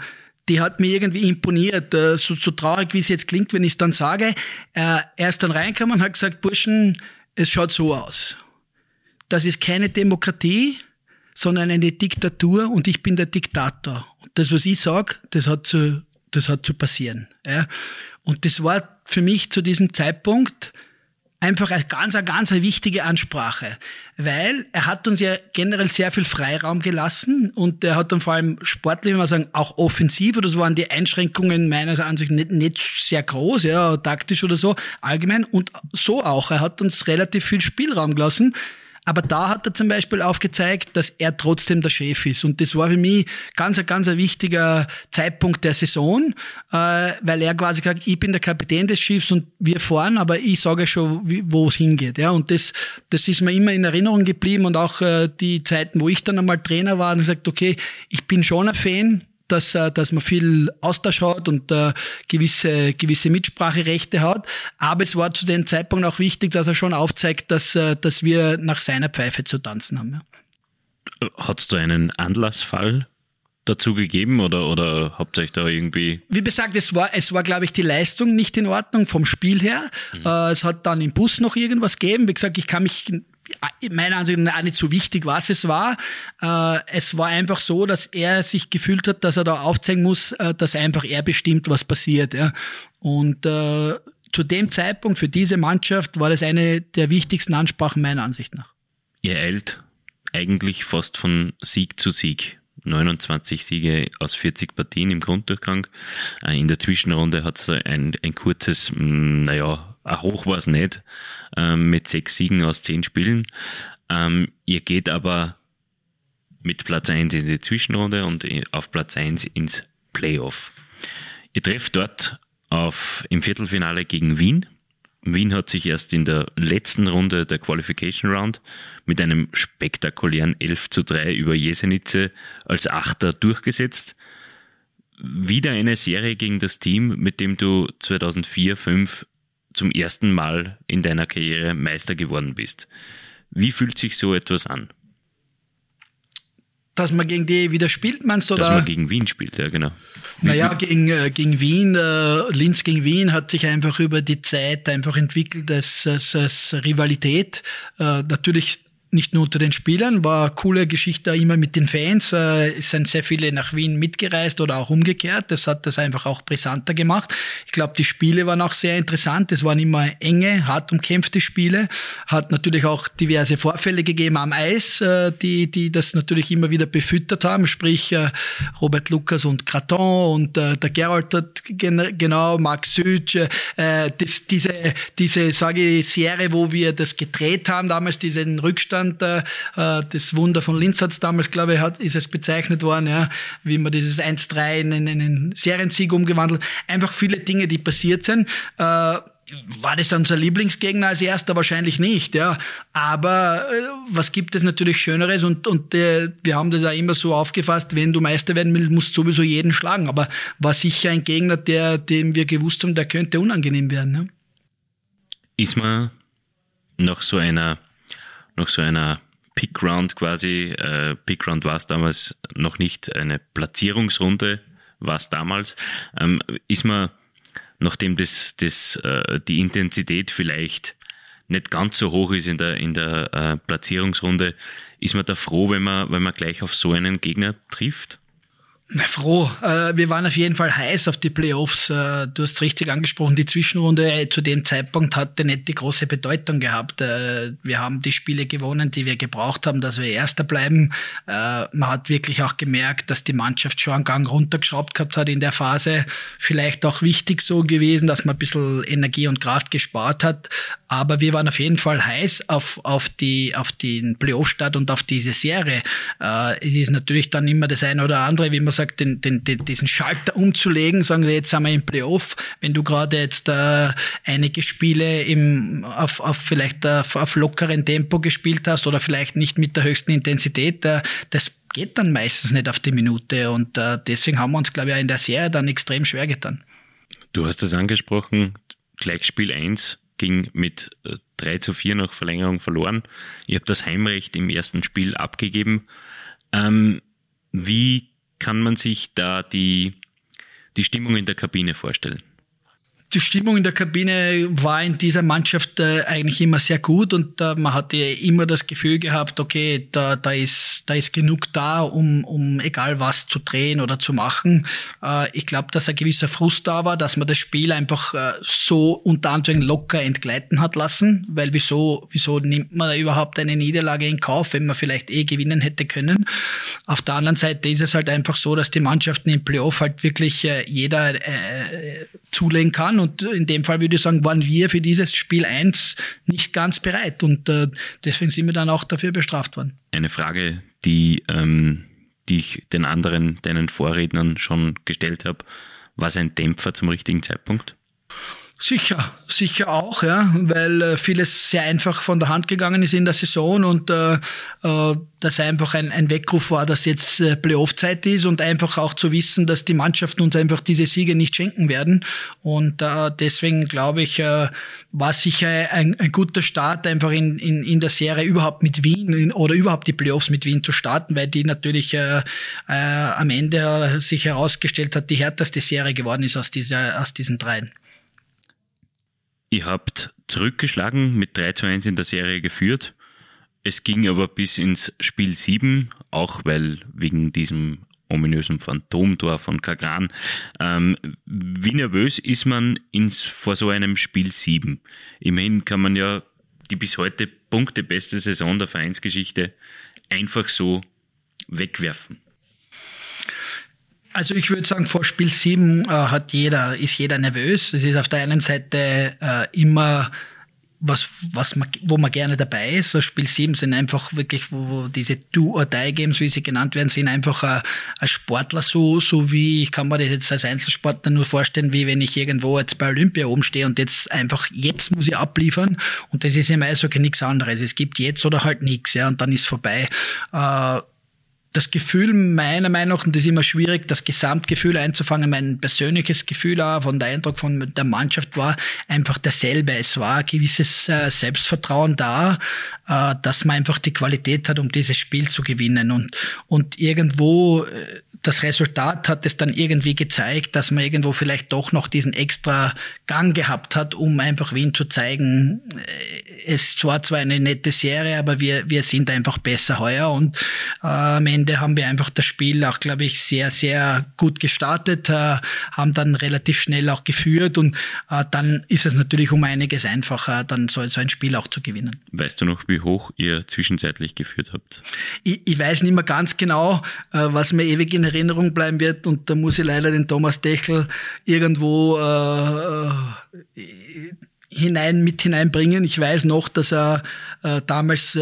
die hat mir irgendwie imponiert, äh, so, so traurig, wie es jetzt klingt, wenn ich es dann sage. Äh, er ist dann reingekommen und hat gesagt, Burschen, es schaut so aus. Das ist keine Demokratie, sondern eine Diktatur und ich bin der Diktator. Und das, was ich sage, das hat zu, das hat zu passieren. Ja. Und das war für mich zu diesem Zeitpunkt einfach eine ganz, eine ganz wichtige Ansprache, weil er hat uns ja generell sehr viel Freiraum gelassen und er hat dann vor allem sportlich, wenn man sagen, auch offensiv, oder so waren die Einschränkungen meiner Ansicht nicht, nicht sehr groß, ja, taktisch oder so, allgemein und so auch. Er hat uns relativ viel Spielraum gelassen, aber da hat er zum Beispiel aufgezeigt, dass er trotzdem der Chef ist. Und das war für mich ganz, ein ganz ein wichtiger Zeitpunkt der Saison, äh, weil er quasi gesagt, ich bin der Kapitän des Schiffs und wir fahren, aber ich sage schon, wo es hingeht. Ja, und das, das ist mir immer in Erinnerung geblieben und auch äh, die Zeiten, wo ich dann einmal Trainer war und gesagt, okay, ich bin schon ein Fan dass, äh, dass man viel Austausch hat und äh, gewisse, gewisse Mitspracherechte hat. Aber es war zu dem Zeitpunkt auch wichtig, dass er schon aufzeigt, dass, äh, dass wir nach seiner Pfeife zu tanzen haben. Ja. Hat es da einen Anlassfall dazu gegeben oder, oder habt ihr euch da irgendwie. Wie gesagt, es war, es war, glaube ich, die Leistung nicht in Ordnung vom Spiel her. Mhm. Äh, es hat dann im Bus noch irgendwas gegeben. Wie gesagt, ich kann mich meiner Ansicht nach auch nicht so wichtig, was es war. Äh, es war einfach so, dass er sich gefühlt hat, dass er da aufzeigen muss, äh, dass einfach er bestimmt, was passiert. Und äh, zu dem Zeitpunkt für diese Mannschaft war das eine der wichtigsten Ansprachen meiner Ansicht nach. Ihr eilt eigentlich fast von Sieg zu Sieg. 29 Siege aus 40 Partien im Grunddurchgang. In der Zwischenrunde hat es ein, ein kurzes, mm, naja, Hoch war es nicht, ähm, mit sechs Siegen aus zehn Spielen. Ähm, ihr geht aber mit Platz 1 in die Zwischenrunde und auf Platz 1 ins Playoff. Ihr trefft dort auf, im Viertelfinale gegen Wien. Wien hat sich erst in der letzten Runde der Qualification Round mit einem spektakulären 11 zu 3 über Jesenice als Achter durchgesetzt. Wieder eine Serie gegen das Team, mit dem du 2004, 2005 zum ersten Mal in deiner Karriere Meister geworden bist. Wie fühlt sich so etwas an? Dass man gegen die wieder spielt, meinst du? Dass man gegen Wien spielt, ja, genau. Naja, gegen, äh, gegen Wien, äh, Linz gegen Wien hat sich einfach über die Zeit einfach entwickelt als, als, als Rivalität. Äh, natürlich nicht nur unter den Spielern, war eine coole Geschichte immer mit den Fans. Äh, es sind sehr viele nach Wien mitgereist oder auch umgekehrt. Das hat das einfach auch brisanter gemacht. Ich glaube, die Spiele waren auch sehr interessant. Es waren immer enge, hart umkämpfte Spiele. Hat natürlich auch diverse Vorfälle gegeben am Eis, äh, die, die das natürlich immer wieder befüttert haben. Sprich, äh, Robert Lukas und Kraton und der Gerald hat genau, Max Süd, das, diese, diese, sage ich, Serie, wo wir das gedreht haben, damals diesen Rückstand Deutschland. Äh, das Wunder von Linz hat es damals, glaube ich, hat, ist es bezeichnet worden, ja, wie man dieses 1-3 in, in einen Seriensieg umgewandelt. Einfach viele Dinge, die passiert sind. Äh, war das unser Lieblingsgegner als erster? Wahrscheinlich nicht, ja. Aber äh, was gibt es natürlich Schöneres? Und, und äh, wir haben das auch immer so aufgefasst, wenn du Meister werden willst, musst du sowieso jeden schlagen. Aber war sicher ein Gegner, der, dem wir gewusst haben, der könnte unangenehm werden. Ne? Ist man nach so einer nach so einer Pick-Round quasi, äh, Pick-Round war es damals noch nicht, eine Platzierungsrunde war es damals, ähm, ist man, nachdem das, das, äh, die Intensität vielleicht nicht ganz so hoch ist in der, in der äh, Platzierungsrunde, ist man da froh, wenn man, wenn man gleich auf so einen Gegner trifft? Froh. Äh, wir waren auf jeden Fall heiß auf die Playoffs. Äh, du hast es richtig angesprochen, die Zwischenrunde äh, zu dem Zeitpunkt hatte nicht die große Bedeutung gehabt. Wir haben die Spiele gewonnen, die wir gebraucht haben, dass wir Erster bleiben. Man hat wirklich auch gemerkt, dass die Mannschaft schon einen Gang runtergeschraubt gehabt hat in der Phase. Vielleicht auch wichtig so gewesen, dass man ein bisschen Energie und Kraft gespart hat. Aber wir waren auf jeden Fall heiß auf, auf, die, auf den Playoff-Start und auf diese Serie. Es ist natürlich dann immer das eine oder andere, wie man sagt, gesagt, den, den, den, diesen Schalter umzulegen, sagen wir, jetzt sind wir im Playoff, wenn du gerade jetzt äh, einige Spiele im, auf, auf vielleicht auf, auf lockeren Tempo gespielt hast oder vielleicht nicht mit der höchsten Intensität, äh, das geht dann meistens nicht auf die Minute und äh, deswegen haben wir uns, glaube ich, auch in der Serie dann extrem schwer getan. Du hast es angesprochen, Gleichspiel 1 ging mit 3 äh, zu 4 nach Verlängerung verloren. Ihr habt das Heimrecht im ersten Spiel abgegeben. Ähm, wie kann man sich da die, die Stimmung in der Kabine vorstellen? Die Stimmung in der Kabine war in dieser Mannschaft äh, eigentlich immer sehr gut und äh, man hatte immer das Gefühl gehabt, okay, da, da, ist, da ist genug da, um, um egal was zu drehen oder zu machen. Äh, ich glaube, dass ein gewisser Frust da war, dass man das Spiel einfach so unter anderem locker entgleiten hat lassen, weil wieso, wieso nimmt man überhaupt eine Niederlage in Kauf, wenn man vielleicht eh gewinnen hätte können. Auf der anderen Seite ist es halt einfach so, dass die Mannschaften im Playoff halt wirklich jeder äh, zulegen kann und in dem Fall würde ich sagen, waren wir für dieses Spiel 1 nicht ganz bereit. Und äh, deswegen sind wir dann auch dafür bestraft worden. Eine Frage, die, ähm, die ich den anderen, deinen Vorrednern schon gestellt habe. War es ein Dämpfer zum richtigen Zeitpunkt? Sicher, sicher auch, ja, weil äh, vieles sehr einfach von der Hand gegangen ist in der Saison und äh, äh, das einfach ein, ein Weckruf war, dass jetzt äh, Playoff-Zeit ist und einfach auch zu wissen, dass die Mannschaften uns einfach diese Siege nicht schenken werden. Und äh, deswegen glaube ich, äh, war sicher ein, ein guter Start, einfach in, in, in der Serie überhaupt mit Wien in, oder überhaupt die Playoffs mit Wien zu starten, weil die natürlich äh, äh, am Ende sich herausgestellt hat, die härteste Serie geworden ist aus, dieser, aus diesen dreien. Ihr habt zurückgeschlagen, mit 3 zu 1 in der Serie geführt. Es ging aber bis ins Spiel 7, auch weil wegen diesem ominösen Phantomtor von Kagran. Ähm, wie nervös ist man ins, vor so einem Spiel 7? Immerhin kann man ja die bis heute punktebeste Saison der Vereinsgeschichte einfach so wegwerfen. Also ich würde sagen, vor Spiel 7 äh, hat jeder, ist jeder nervös. Es ist auf der einen Seite äh, immer was, was man, wo man gerne dabei ist. So Spiel 7 sind einfach wirklich, wo, wo diese Do-or-Die-Games, wie sie genannt werden, sind einfach äh, als Sportler so, so wie, ich kann mir das jetzt als Einzelsportler nur vorstellen, wie wenn ich irgendwo jetzt bei Olympia oben stehe und jetzt einfach, jetzt muss ich abliefern. Und das ist im Eishockey nichts anderes. Es gibt jetzt oder halt nichts, ja, und dann ist vorbei. Äh, das Gefühl meiner Meinung nach, und das ist immer schwierig, das Gesamtgefühl einzufangen, mein persönliches Gefühl auch von der Eindruck von der Mannschaft war einfach derselbe. Es war ein gewisses äh, Selbstvertrauen da, äh, dass man einfach die Qualität hat, um dieses Spiel zu gewinnen. Und, und irgendwo äh, das Resultat hat es dann irgendwie gezeigt, dass man irgendwo vielleicht doch noch diesen extra Gang gehabt hat, um einfach Wien zu zeigen, es war zwar eine nette Serie, aber wir, wir sind einfach besser heuer und äh, haben wir einfach das Spiel auch, glaube ich, sehr, sehr gut gestartet, äh, haben dann relativ schnell auch geführt und äh, dann ist es natürlich um einiges einfacher, dann so, so ein Spiel auch zu gewinnen. Weißt du noch, wie hoch ihr zwischenzeitlich geführt habt? Ich, ich weiß nicht mehr ganz genau, äh, was mir ewig in Erinnerung bleiben wird. Und da muss ich leider den Thomas Dechel irgendwo äh, äh, hinein mit hineinbringen. Ich weiß noch, dass er äh, damals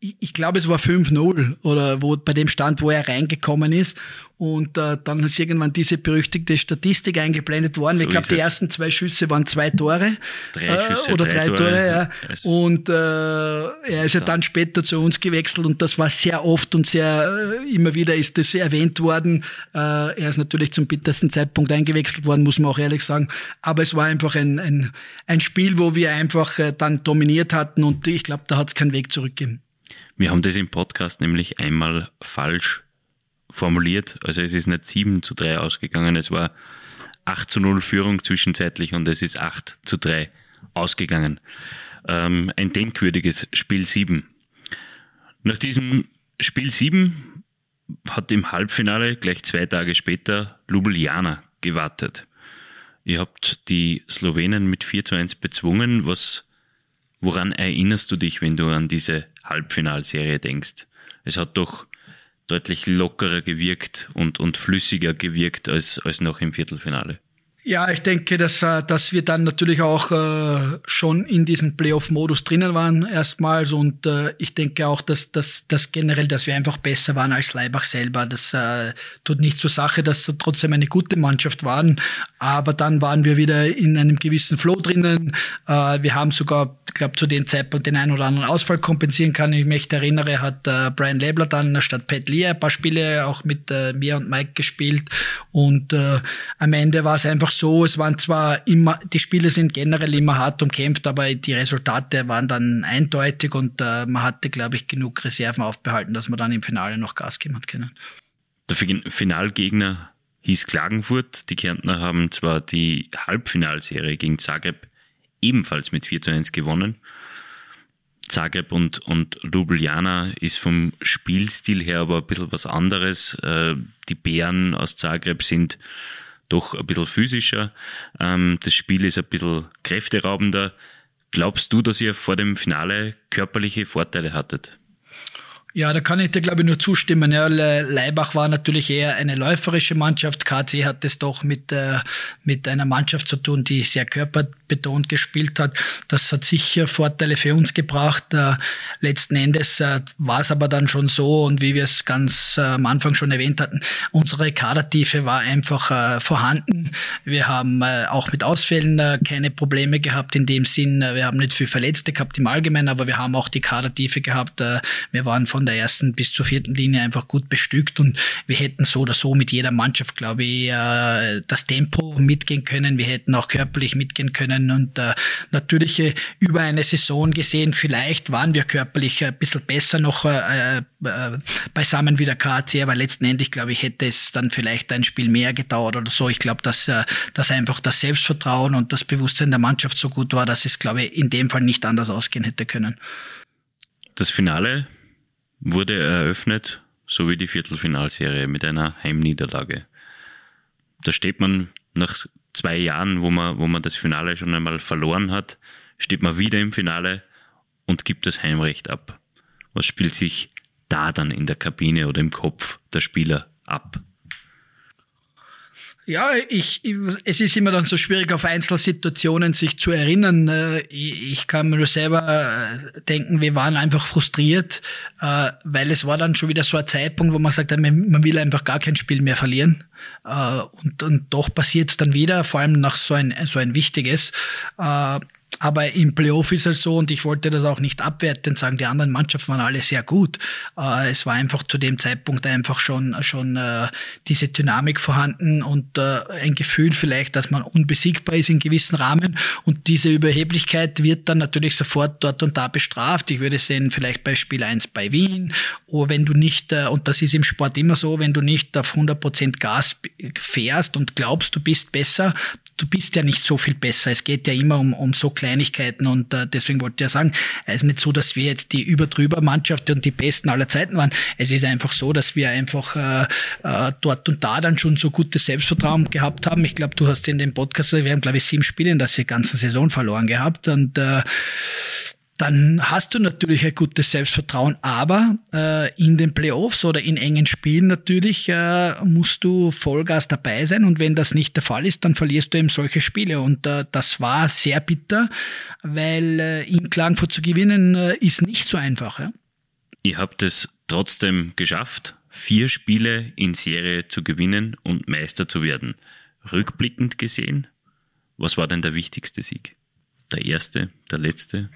ich glaube, es war 5-0 oder wo, bei dem Stand, wo er reingekommen ist. Und äh, dann ist irgendwann diese berüchtigte Statistik eingeblendet worden. So ich glaube, die ersten zwei Schüsse waren zwei Tore. Drei äh, Schüsse, oder drei, drei Tore, Tore, ja. Und äh, er ist ja dann später zu uns gewechselt und das war sehr oft und sehr äh, immer wieder ist das erwähnt worden. Äh, er ist natürlich zum bittersten Zeitpunkt eingewechselt worden, muss man auch ehrlich sagen. Aber es war einfach ein, ein, ein Spiel, wo wir einfach äh, dann dominiert hatten und ich glaube, da hat es keinen Weg zurückgegeben. Wir haben das im Podcast nämlich einmal falsch formuliert. Also es ist nicht 7 zu 3 ausgegangen, es war 8 zu 0 Führung zwischenzeitlich und es ist 8 zu 3 ausgegangen. Ähm, ein denkwürdiges Spiel 7. Nach diesem Spiel 7 hat im Halbfinale gleich zwei Tage später Ljubljana gewartet. Ihr habt die Slowenen mit 4 zu 1 bezwungen. Was, woran erinnerst du dich, wenn du an diese Halbfinalserie denkst? Es hat doch deutlich lockerer gewirkt und, und flüssiger gewirkt als, als noch im Viertelfinale. Ja, ich denke, dass, äh, dass wir dann natürlich auch äh, schon in diesem Playoff-Modus drinnen waren erstmals und äh, ich denke auch, dass, dass, dass generell, dass wir einfach besser waren als Leibach selber. Das tut nicht zur Sache, dass wir trotzdem eine gute Mannschaft waren, aber dann waren wir wieder in einem gewissen Flow drinnen. Wir haben sogar, ich glaube, zu dem Zeitpunkt den einen oder anderen Ausfall kompensieren können. Ich mich erinnere, hat Brian Lebler dann statt Pat Lee ein paar Spiele auch mit mir und Mike gespielt und am Ende war es einfach so, es waren zwar immer, die Spiele sind generell immer hart umkämpft, aber die Resultate waren dann eindeutig und äh, man hatte, glaube ich, genug Reserven aufbehalten, dass man dann im Finale noch Gas geben hat können. Der Finalgegner hieß Klagenfurt. Die Kärntner haben zwar die Halbfinalserie gegen Zagreb ebenfalls mit 4 zu 1 gewonnen. Zagreb und, und Ljubljana ist vom Spielstil her aber ein bisschen was anderes. Äh, die Bären aus Zagreb sind doch ein bisschen physischer. Ähm, das Spiel ist ein bisschen kräfteraubender. Glaubst du, dass ihr vor dem Finale körperliche Vorteile hattet? Ja, da kann ich dir, glaube ich, nur zustimmen. Ja, Leibach war natürlich eher eine läuferische Mannschaft. KC hat es doch mit, äh, mit einer Mannschaft zu tun, die sehr körperbetont gespielt hat. Das hat sicher Vorteile für uns gebracht. Äh, letzten Endes äh, war es aber dann schon so, und wie wir es ganz äh, am Anfang schon erwähnt hatten, unsere Kadertiefe war einfach äh, vorhanden. Wir haben äh, auch mit Ausfällen keine Probleme gehabt in dem Sinn. Wir haben nicht viel Verletzte gehabt im Allgemeinen, aber wir haben auch die Kadertiefe gehabt. Wir waren von der ersten bis zur vierten Linie einfach gut bestückt und wir hätten so oder so mit jeder Mannschaft, glaube ich, äh, das Tempo mitgehen können. Wir hätten auch körperlich mitgehen können und äh, natürlich äh, über eine Saison gesehen, vielleicht waren wir körperlich ein bisschen besser noch beisammen wie der KC, aber letztendlich, glaube ich, hätte es dann vielleicht ein Spiel mehr gedauert oder so. Ich glaube, dass, dass einfach das Selbstvertrauen und das Bewusstsein der Mannschaft so gut war, dass es, glaube ich, in dem Fall nicht anders ausgehen hätte können. Das Finale wurde eröffnet, so wie die Viertelfinalserie mit einer Heimniederlage. Da steht man nach zwei Jahren, wo man, wo man das Finale schon einmal verloren hat, steht man wieder im Finale und gibt das Heimrecht ab. Was spielt sich da dann in der Kabine oder im Kopf der Spieler ab? Ja, ich, es ist immer dann so schwierig, auf Einzelsituationen sich zu erinnern. Äh, ich, kann mir nur selber äh, denken, wir waren einfach frustriert, äh, weil es war dann schon wieder so ein Zeitpunkt, wo man sagt, man will einfach gar kein Spiel mehr verlieren. Und, und doch passiert es dann wieder, vor allem nach so ein, so ein wichtiges. Aber im Playoff ist es so, und ich wollte das auch nicht abwertend sagen, die anderen Mannschaften waren alle sehr gut. Äh, es war einfach zu dem Zeitpunkt einfach schon, schon äh, diese Dynamik vorhanden und äh, ein Gefühl vielleicht, dass man unbesiegbar ist in gewissen Rahmen. Und diese Überheblichkeit wird dann natürlich sofort dort und da bestraft. Ich würde sehen, vielleicht bei Spiel 1 bei Wien, oder wenn du nicht, und das ist im Sport immer so, wenn du nicht auf 100% Gas fährst und glaubst, du bist besser, du bist ja nicht so viel besser. Es geht ja immer um, um so Kleinigkeiten und äh, deswegen wollte ich ja sagen, es ist nicht so, dass wir jetzt die überdrüber Mannschaft und die Besten aller Zeiten waren. Es ist einfach so, dass wir einfach äh, äh, dort und da dann schon so gutes Selbstvertrauen gehabt haben. Ich glaube, du hast in dem Podcast, wir haben glaube ich sieben Spiele in der ganzen Saison verloren gehabt und äh, dann hast du natürlich ein gutes Selbstvertrauen, aber äh, in den Playoffs oder in engen Spielen natürlich äh, musst du Vollgas dabei sein und wenn das nicht der Fall ist, dann verlierst du eben solche Spiele und äh, das war sehr bitter, weil äh, in Klagenfurt zu gewinnen äh, ist nicht so einfach. Ja? Ihr habt es trotzdem geschafft, vier Spiele in Serie zu gewinnen und Meister zu werden. Rückblickend gesehen, was war denn der wichtigste Sieg? Der erste, der letzte?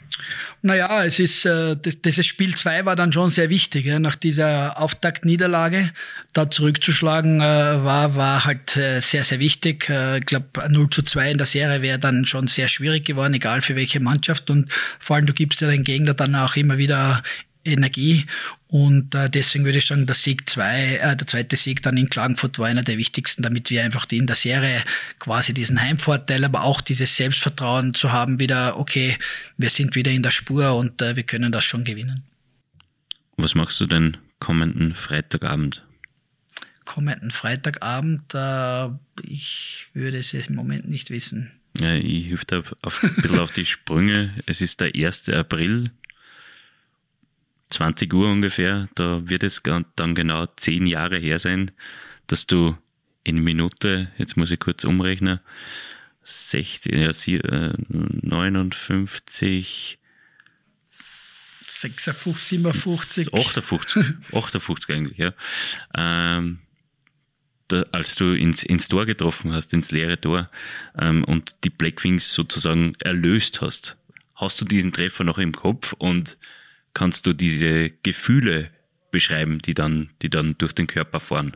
Naja, es ist, äh, dieses Spiel 2 war dann schon sehr wichtig. Nach dieser Auftaktniederlage da zurückzuschlagen, äh, war, war halt äh, sehr, sehr wichtig. Äh, ich glaube, 0 zu 2 in der Serie wäre dann schon sehr schwierig geworden, egal für welche Mannschaft. Und vor allem, du gibst ja den Gegner dann auch immer wieder Energie. Und äh, deswegen würde ich sagen, der Sieg zwei, äh, der zweite Sieg dann in Klagenfurt war einer der wichtigsten, damit wir einfach die in der Serie quasi diesen Heimvorteil, aber auch dieses Selbstvertrauen zu haben, wieder, okay, wir sind wieder in der Spur und äh, wir können das schon gewinnen. Was machst du denn kommenden Freitagabend? kommenden Freitagabend. Äh, ich würde es im Moment nicht wissen. Ja, ich hilf da auf, ein bisschen auf die Sprünge. Es ist der 1. April, 20 Uhr ungefähr. Da wird es dann genau zehn Jahre her sein, dass du in Minute, jetzt muss ich kurz umrechnen, 60, ja, 59, 56, 57. 58, 58 eigentlich, ja. Ähm, da, als du ins, ins Tor getroffen hast, ins leere Tor ähm, und die Blackwings sozusagen erlöst hast, hast du diesen Treffer noch im Kopf und kannst du diese Gefühle beschreiben, die dann, die dann durch den Körper fahren?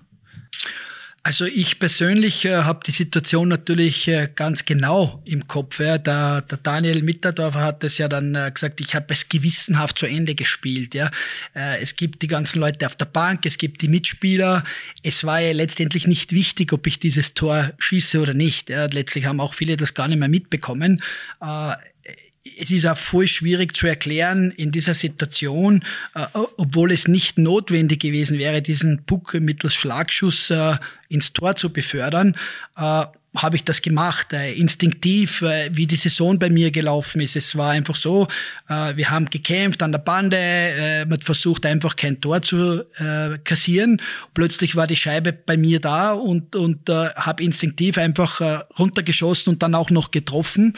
Also ich persönlich äh, habe die Situation natürlich äh, ganz genau im Kopf. Ja. Der, der Daniel Mitterdorfer hat es ja dann äh, gesagt, ich habe es gewissenhaft zu Ende gespielt. Ja. Äh, es gibt die ganzen Leute auf der Bank, es gibt die Mitspieler. Es war ja letztendlich nicht wichtig, ob ich dieses Tor schieße oder nicht. Ja. Letztlich haben auch viele das gar nicht mehr mitbekommen. Äh, es ist auch voll schwierig zu erklären in dieser Situation, äh, obwohl es nicht notwendig gewesen wäre, diesen Puck mittels Schlagschuss äh, ins Tor zu befördern, äh, habe ich das gemacht, äh, instinktiv, äh, wie die Saison bei mir gelaufen ist. Es war einfach so, äh, wir haben gekämpft an der Bande, man versucht einfach kein Tor zu kassieren. Plötzlich war die Scheibe bei mir da und, und habe instinktiv einfach runtergeschossen und dann auch noch getroffen.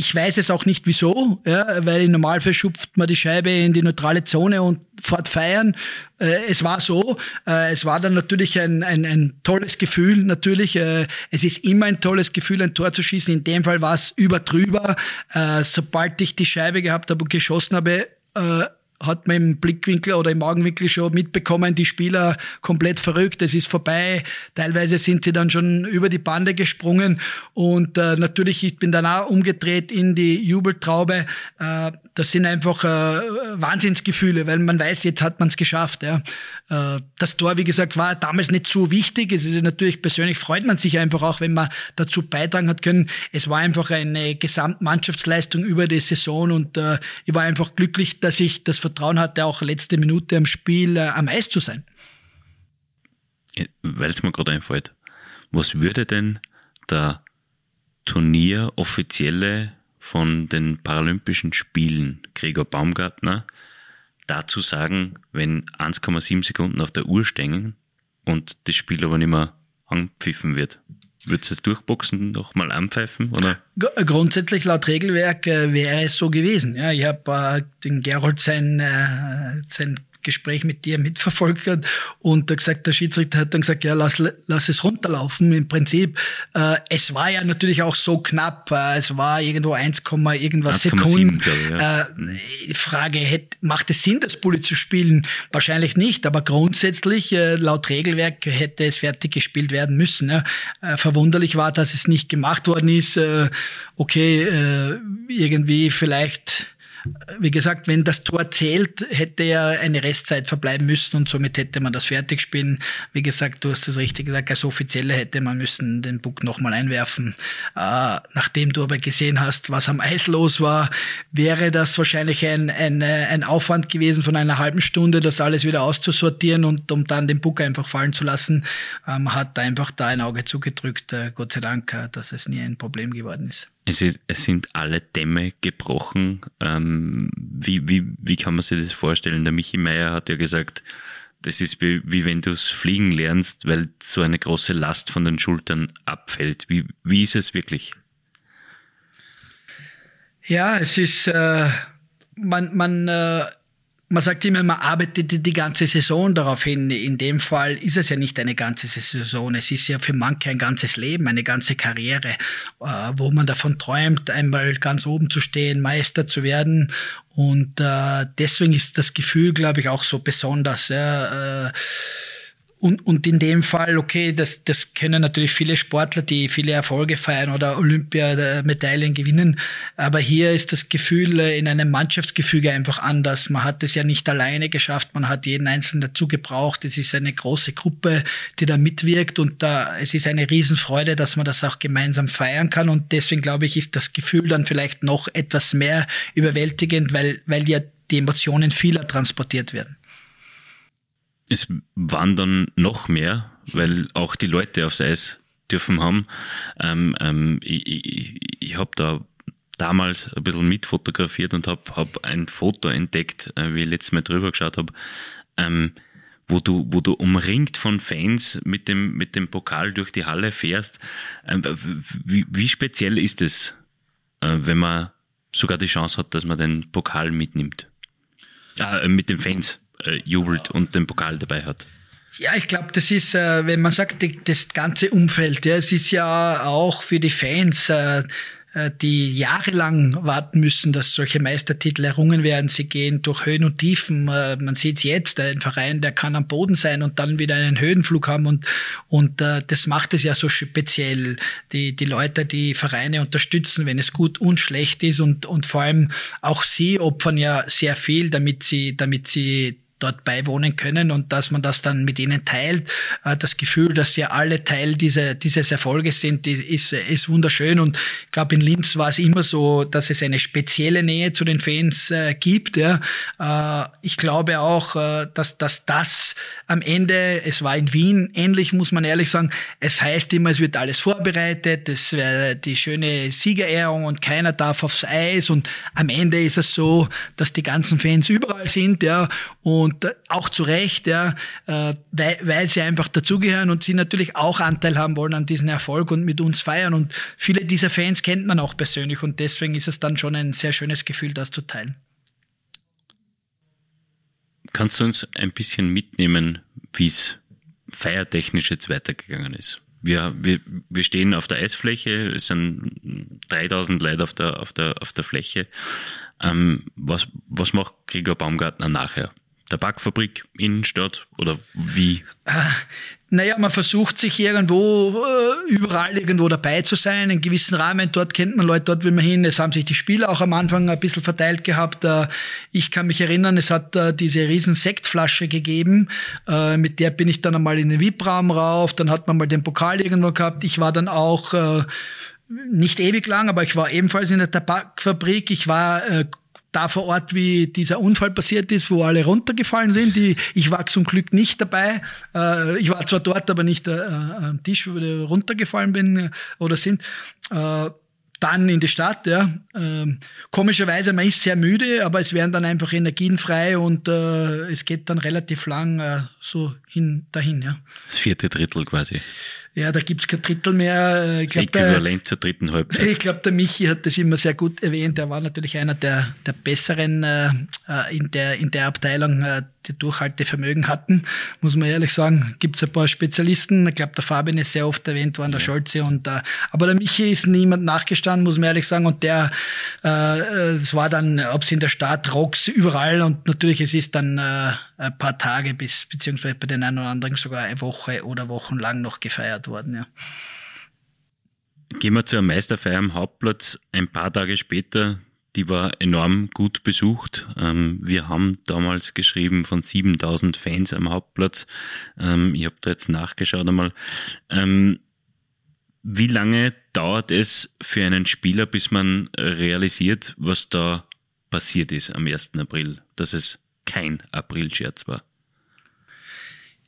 Ich weiß es auch nicht wieso, ja, weil im Normalfall schupft man die Scheibe in die neutrale Zone und fährt feiern. Äh, es war so. Äh, es war dann natürlich ein, ein, ein tolles Gefühl. Natürlich, äh, es ist immer ein tolles Gefühl, ein Tor zu schießen. In dem Fall war es über drüber. Äh, sobald ich die Scheibe gehabt habe und geschossen habe, äh, hat man im Blickwinkel oder im Augenwinkel schon mitbekommen, die Spieler komplett verrückt, es ist vorbei. Teilweise sind sie dann schon über die Bande gesprungen und äh, natürlich, ich bin dann auch umgedreht in die Jubeltraube. Äh, das sind einfach äh, Wahnsinnsgefühle, weil man weiß, jetzt hat man es geschafft. Ja. Äh, das Tor, wie gesagt, war damals nicht so wichtig. Es ist natürlich persönlich freut man sich einfach auch, wenn man dazu beitragen hat können. Es war einfach eine Gesamtmannschaftsleistung über die Saison und äh, ich war einfach glücklich, dass ich das Vertrauen hatte, auch letzte Minute am Spiel äh, am Eis zu sein. Weil es mir gerade einfällt, was würde denn der Turnieroffizielle von den Paralympischen Spielen, Gregor Baumgartner, dazu sagen, wenn 1,7 Sekunden auf der Uhr stehen und das Spiel aber nicht mehr angepfiffen wird? Würdest du es durchboxen nochmal anpfeifen? Oder? Grundsätzlich laut Regelwerk äh, wäre es so gewesen. Ja, ich habe äh, den Gerold sein, äh, sein Gespräch mit dir mitverfolgt hat und gesagt, der Schiedsrichter hat dann gesagt, ja, lass, lass es runterlaufen. Im Prinzip, äh, es war ja natürlich auch so knapp, äh, es war irgendwo 1, irgendwas 1, Sekunden. 7, ja. äh, Frage, hätte, macht es Sinn, das Bulli zu spielen? Wahrscheinlich nicht, aber grundsätzlich, äh, laut Regelwerk hätte es fertig gespielt werden müssen. Ja. Äh, verwunderlich war, dass es nicht gemacht worden ist. Äh, okay, äh, irgendwie vielleicht wie gesagt, wenn das Tor zählt, hätte ja eine Restzeit verbleiben müssen und somit hätte man das fertig spielen. Wie gesagt, du hast das richtig gesagt, als Offizielle hätte man müssen den Puck nochmal einwerfen. Äh, nachdem du aber gesehen hast, was am Eis los war, wäre das wahrscheinlich ein, ein, ein Aufwand gewesen von einer halben Stunde, das alles wieder auszusortieren und um dann den Puck einfach fallen zu lassen. Man ähm, hat einfach da ein Auge zugedrückt, äh, Gott sei Dank, äh, dass es nie ein Problem geworden ist. Es, es sind alle Dämme gebrochen. Ähm, wie, wie, wie kann man sich das vorstellen? Der Michi Meier hat ja gesagt, das ist wie, wie wenn du es fliegen lernst, weil so eine große Last von den Schultern abfällt. Wie, wie ist es wirklich? Ja, es ist, äh, man, man äh, man sagt immer, man arbeitet die ganze Saison darauf hin. In dem Fall ist es ja nicht eine ganze Saison. Es ist ja für manche ein ganzes Leben, eine ganze Karriere, äh, wo man davon träumt, einmal ganz oben zu stehen, Meister zu werden. Und äh, deswegen ist das Gefühl, glaube ich, auch so besonders. Ja, und, und in dem Fall, okay, das, das können natürlich viele Sportler, die viele Erfolge feiern oder Olympiamedaillen gewinnen. Aber hier ist das Gefühl äh, in einem Mannschaftsgefüge einfach anders. Man hat es ja nicht alleine geschafft, man hat jeden Einzelnen dazu gebraucht. Es ist eine große Gruppe, die da mitwirkt und da, es ist eine Riesenfreude, dass man das auch gemeinsam feiern kann. Und deswegen glaube ich, ist das Gefühl dann vielleicht noch etwas mehr überwältigend, weil, weil ja die Emotionen vieler transportiert werden. Es waren dann noch mehr, weil auch die Leute aufs Eis dürfen haben. Ähm, ähm, ich ich, ich habe da damals ein bisschen mitfotografiert und habe hab ein Foto entdeckt, äh, wie ich letztes Mal drüber geschaut habe, ähm, wo du, wo du umringt von Fans mit dem, mit dem Pokal durch die Halle fährst. Ähm, wie, wie speziell ist es, äh, wenn man sogar die Chance hat, dass man den Pokal mitnimmt? Äh, mit den Fans äh, jubelt und den Pokal dabei hat. Ja, ich glaube, das ist, äh, wenn man sagt, die, das ganze Umfeld, ja, es ist ja auch für die Fans, äh, äh, die jahrelang warten müssen, dass solche Meistertitel errungen werden. Sie gehen durch Höhen und Tiefen. Äh, man sieht es jetzt, ein Verein, der kann am Boden sein und dann wieder einen Höhenflug haben und, und äh, das macht es ja so speziell. Die, die Leute, die Vereine unterstützen, wenn es gut und schlecht ist und, und vor allem auch sie opfern ja sehr viel, damit sie, damit sie dort beiwohnen können und dass man das dann mit ihnen teilt. Äh, das Gefühl, dass sie alle Teil dieser, dieses Erfolges sind, ist, ist wunderschön. Und ich glaube, in Linz war es immer so, dass es eine spezielle Nähe zu den Fans äh, gibt. Ja. Äh, ich glaube auch, dass, dass das am Ende, es war in Wien ähnlich, muss man ehrlich sagen, es heißt immer, es wird alles vorbereitet, es wäre die schöne Siegerehrung und keiner darf aufs Eis. Und am Ende ist es so, dass die ganzen Fans überall sind, ja, und und auch zu Recht, ja, äh, weil, weil sie einfach dazugehören und sie natürlich auch Anteil haben wollen an diesem Erfolg und mit uns feiern. Und viele dieser Fans kennt man auch persönlich und deswegen ist es dann schon ein sehr schönes Gefühl, das zu teilen. Kannst du uns ein bisschen mitnehmen, wie es feiertechnisch jetzt weitergegangen ist? Wir, wir, wir stehen auf der Eisfläche, es sind 3000 Leute auf der, auf der, auf der Fläche. Ähm, was, was macht Gregor Baumgartner nachher? Tabakfabrik, Innenstadt oder wie? Äh, naja, man versucht sich irgendwo, äh, überall irgendwo dabei zu sein, in gewissen Rahmen. Dort kennt man Leute, dort will man hin. Es haben sich die Spieler auch am Anfang ein bisschen verteilt gehabt. Äh, ich kann mich erinnern, es hat äh, diese riesen Sektflasche gegeben. Mit der bin ich dann einmal in den VIP-Raum rauf. Dann hat man mal den Pokal irgendwo gehabt. Ich war dann auch nicht ewig lang, aber ich war ebenfalls in der Tabakfabrik. Ich war äh, da vor Ort, wie dieser Unfall passiert ist, wo alle runtergefallen sind. Die, ich war zum Glück nicht dabei. Äh, ich war zwar dort, aber nicht äh, am Tisch, wo ich runtergefallen bin äh, oder sind. Äh, dann in die Stadt, ja. Ähm, komischerweise, man ist sehr müde, aber es werden dann einfach Energien frei und äh, es geht dann relativ lang äh, so hin dahin, ja. Das vierte Drittel quasi. Ja, da gibt's kein Drittel mehr. Äh, ich glaube, der, zur dritten Halbzeit. Ich glaube, der Michi hat das immer sehr gut erwähnt. Er war natürlich einer der, der Besseren äh, äh in, der, in der Abteilung, äh, die Durchhaltevermögen hatten, muss man ehrlich sagen. Gibt's ein paar Spezialisten. Ich glaube, der Fabian ist sehr oft erwähnt worden, der ja. Scholze. Und, äh, aber der Michi ist niemand nachgestanden, muss man ehrlich sagen. Und der, äh, es war dann, ob's in der Stadt, Rocks, überall. Und natürlich, es ist dann äh, ein paar Tage bis, beziehungsweise bei den einen oder anderen sogar eine Woche oder wochenlang noch gefeiert worden, ja. Gehen wir zur Meisterfeier am Hauptplatz. Ein paar Tage später, die war enorm gut besucht. Ähm, wir haben damals geschrieben von 7000 Fans am Hauptplatz. Ähm, ich habe da jetzt nachgeschaut einmal. Ähm, wie lange dauert es für einen Spieler, bis man realisiert, was da passiert ist am 1. April, dass es kein Aprilscherz war?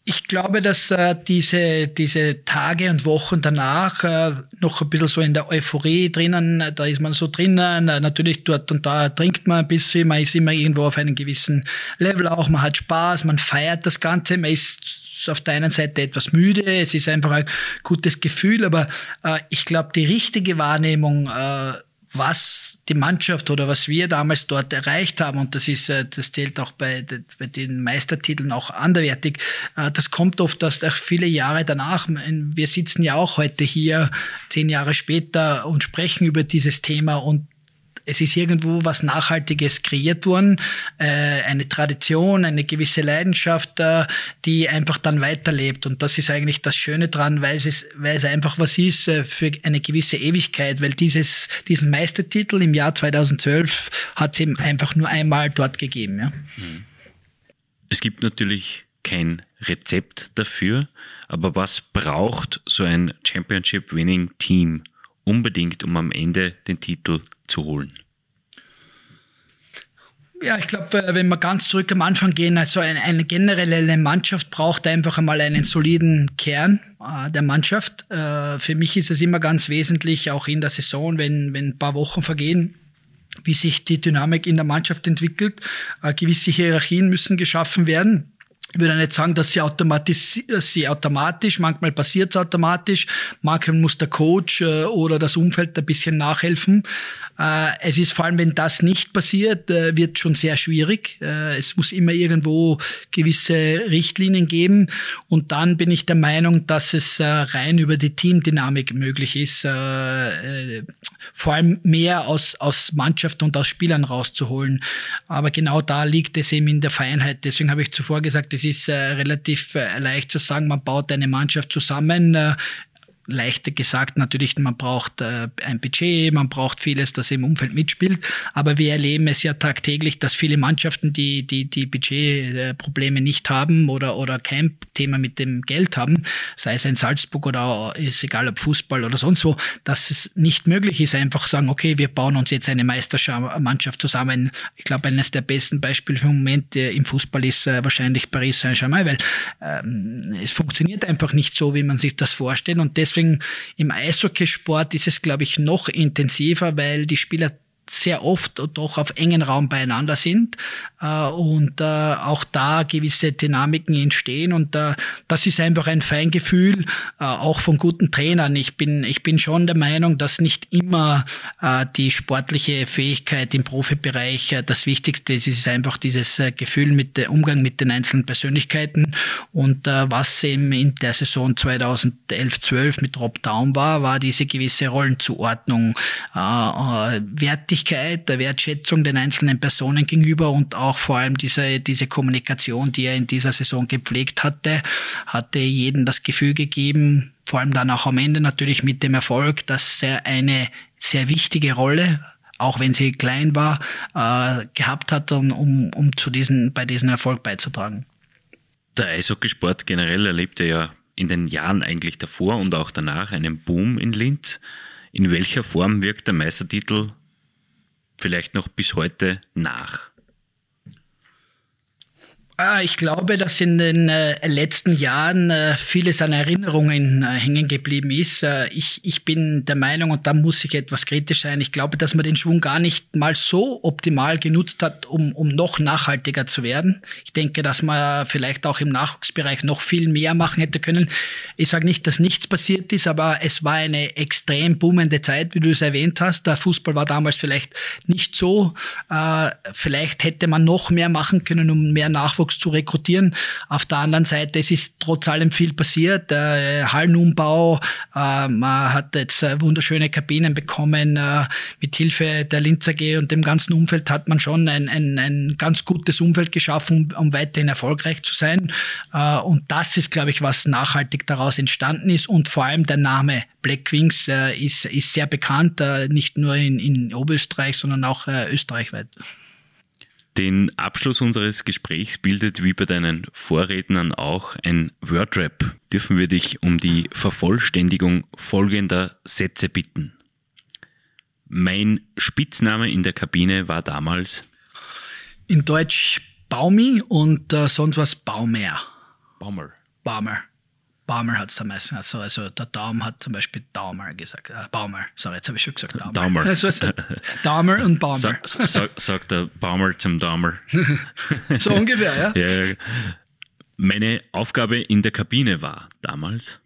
Ich glaube, dass äh, diese, diese Tage und Wochen danach äh, noch ein bisschen so in der Euphorie drinnen, da ist man so drinnen, äh, natürlich dort und da trinkt man ein bisschen, man ist immer irgendwo auf einem gewissen Level auch, man hat Spaß, man feiert das Ganze, man ist auf der einen Seite etwas müde, es ist einfach ein gutes Gefühl, aber äh, ich glaube, die richtige Wahrnehmung äh, was die Mannschaft oder was wir damals dort erreicht haben, und das ist, äh, das zählt auch bei, bei den Meistertiteln auch anderwertig, äh, das kommt oft erst viele Jahre danach. Wir sitzen ja auch heute hier, zehn Jahre später, und sprechen über dieses Thema und es ist irgendwo was Nachhaltiges kreiert worden, äh, eine Tradition, eine gewisse Leidenschaft, äh, die einfach dann weiterlebt. Und das ist eigentlich das Schöne dran, weil es, weil es einfach was ist äh, für eine gewisse Ewigkeit, weil dieses, diesen Meistertitel im Jahr 2012 hat es eben einfach nur einmal dort gegeben. Ja. Es gibt natürlich kein Rezept dafür, aber was braucht so ein Championship-Winning-Team unbedingt, um am Ende den Titel zu holen? Ja, ich glaube, wenn wir ganz zurück am Anfang gehen, also eine, eine generelle Mannschaft braucht einfach einmal einen soliden Kern äh, der Mannschaft. Äh, für mich ist es immer ganz wesentlich, auch in der Saison, wenn, wenn ein paar Wochen vergehen, wie sich die Dynamik in der Mannschaft entwickelt. Äh, gewisse Hierarchien müssen geschaffen werden. Ich würde nicht sagen, dass sie, automatisch, sie automatisch, manchmal passiert es automatisch, manchmal muss der Coach äh, oder das Umfeld ein bisschen nachhelfen. Äh, es ist vor allem, wenn das nicht passiert, äh, wird schon sehr schwierig. Es muss immer irgendwo gewisse Richtlinien geben. Und dann bin ich der Meinung, dass es rein über die Teamdynamik möglich ist, vor allem mehr aus, aus Mannschaft und aus Spielern rauszuholen. Aber genau da liegt es eben in der Feinheit. Deswegen habe ich zuvor gesagt, es ist relativ leicht zu sagen, man baut eine Mannschaft zusammen leichter gesagt natürlich, man braucht äh, ein Budget, man braucht vieles, das im Umfeld mitspielt, aber wir erleben es ja tagtäglich, dass viele Mannschaften, die die, die Budgetprobleme nicht haben oder, oder kein Thema mit dem Geld haben, sei es in Salzburg oder ist egal ob Fußball oder sonst wo, dass es nicht möglich ist, einfach sagen, okay, wir bauen uns jetzt eine Meistermannschaft zusammen. Ich glaube, eines der besten Beispiele für den Moment äh, im Fußball ist äh, wahrscheinlich Paris Saint-Germain, weil ähm, es funktioniert einfach nicht so, wie man sich das vorstellt und deswegen deswegen im Eishockeysport ist es, glaube ich, noch intensiver, weil die Spieler sehr oft doch auf engen Raum beieinander sind äh, und äh, auch da gewisse Dynamiken entstehen und äh, das ist einfach ein Feingefühl äh, auch von guten Trainern. Ich bin ich bin schon der Meinung, dass nicht immer äh, die sportliche Fähigkeit im Profibereich äh, das Wichtigste ist. Es ist einfach dieses Gefühl mit dem Umgang mit den einzelnen Persönlichkeiten und was eben in der Saison 2011/12 mit Rob Down war, war diese gewisse Rollenzuordnung. Wertig Wertigkeit, der Wertschätzung den einzelnen Personen gegenüber und auch vor allem diese, diese Kommunikation, die er in dieser Saison gepflegt hatte, hatte jedem das Gefühl gegeben, vor allem dann auch am Ende natürlich mit dem Erfolg, dass er eine sehr wichtige Rolle auch wenn sie klein war, äh, gehabt hat, um, um, um zu diesen, bei diesem Erfolg beizutragen. Der Eishockeysport generell erlebte ja in den Jahren eigentlich davor und auch danach einen Boom in Linz. In welcher Form wirkt der Meistertitel vielleicht noch bis heute nach? Ah, ich glaube, dass in den äh, letzten Jahren äh, vieles an Erinnerungen äh, hängen geblieben ist. Ich, ich bin der Meinung, und da muss ich etwas kritisch sein, ich glaube, dass man den Schwung gar nicht mal so optimal genutzt hat, um, um noch nachhaltiger zu werden. Ich denke, dass man vielleicht auch im Nachwuchsbereich noch viel mehr machen hätte können. Ich sage nicht, dass nichts passiert ist, aber es war eine extrem boomende Zeit, wie du es erwähnt hast. Der Fußball war damals vielleicht nicht so. Vielleicht hätte man noch mehr machen können, um mehr Nachwuchs Nachwuchs zu rekrutieren. Auf der anderen Seite, es ist trotz allem viel passiert. Äh, Hallenumbau, äh, man hat jetzt äh, wunderschöne Kabinen bekommen. Äh, mit Hilfe der Linz AG und dem ganzen Umfeld hat man schon ein, ein, ein ganz gutes Umfeld geschaffen, um, weiterhin erfolgreich zu sein. Äh, und das ist, glaube ich, was nachhaltig daraus entstanden ist und vor allem der Name Black Wings äh, ist, ist sehr bekannt, äh, nicht nur in, in Oberösterreich, sondern auch äh, österreichweit. Den Abschluss unseres Gesprächs bildet wie bei deinen Vorrednern auch ein Wordrap. Dürfen wir dich um die Vervollständigung folgender Sätze bitten. Mein Spitzname in der Kabine war damals in Deutsch Baumi und äh, sonst was Baumer. Baumer. Baumer. Baumer hat es am meisten. Also, also der Daum hat zum Beispiel Daumer gesagt. Äh, Baumer, sorry, jetzt habe ich schon gesagt Daumer. Daumer. Also, Daumer und Baumer. Sag, sag, sagt der Baumer zum Daumer. so ungefähr, ja? ja. Meine Aufgabe in der Kabine war damals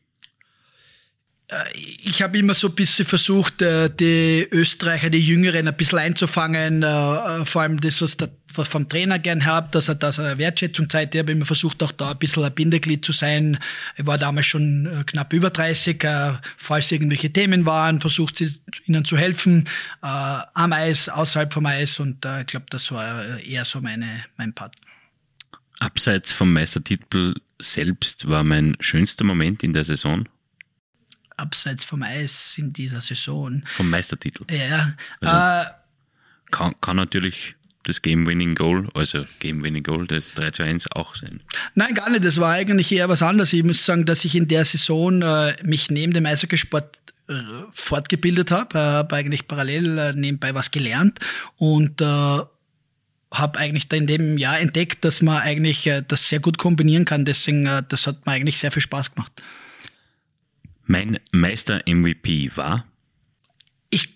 äh, ich habe immer so ein bisschen versucht, äh, die Österreicher, die Jüngeren ein bisschen einzufangen, äh, vor allem das, was der vom Trainer gern habe, dass er, dass er Wertschätzung zeigt. Ich habe immer versucht, auch da ein bisschen ein Bindeglied zu sein. Ich war damals schon knapp über 30, falls irgendwelche Themen waren, versucht ihnen zu helfen, am Eis, außerhalb vom Eis und ich glaube, das war eher so meine, mein Part. Abseits vom Meistertitel selbst war mein schönster Moment in der Saison abseits vom Eis in dieser Saison. Vom Meistertitel. Ja. Also, äh, kann, kann natürlich das Game-Winning-Goal, also Game-Winning-Goal, das 3 zu 1 auch sein? Nein, gar nicht. Das war eigentlich eher was anderes. Ich muss sagen, dass ich in der Saison äh, mich neben dem Eishockeysport äh, fortgebildet habe, äh, habe eigentlich parallel äh, nebenbei was gelernt und habe eigentlich in dem Jahr entdeckt, dass man eigentlich das sehr gut kombinieren kann. Deswegen, das hat mir eigentlich sehr viel Spaß gemacht. Mein Meister-MVP war? Ich,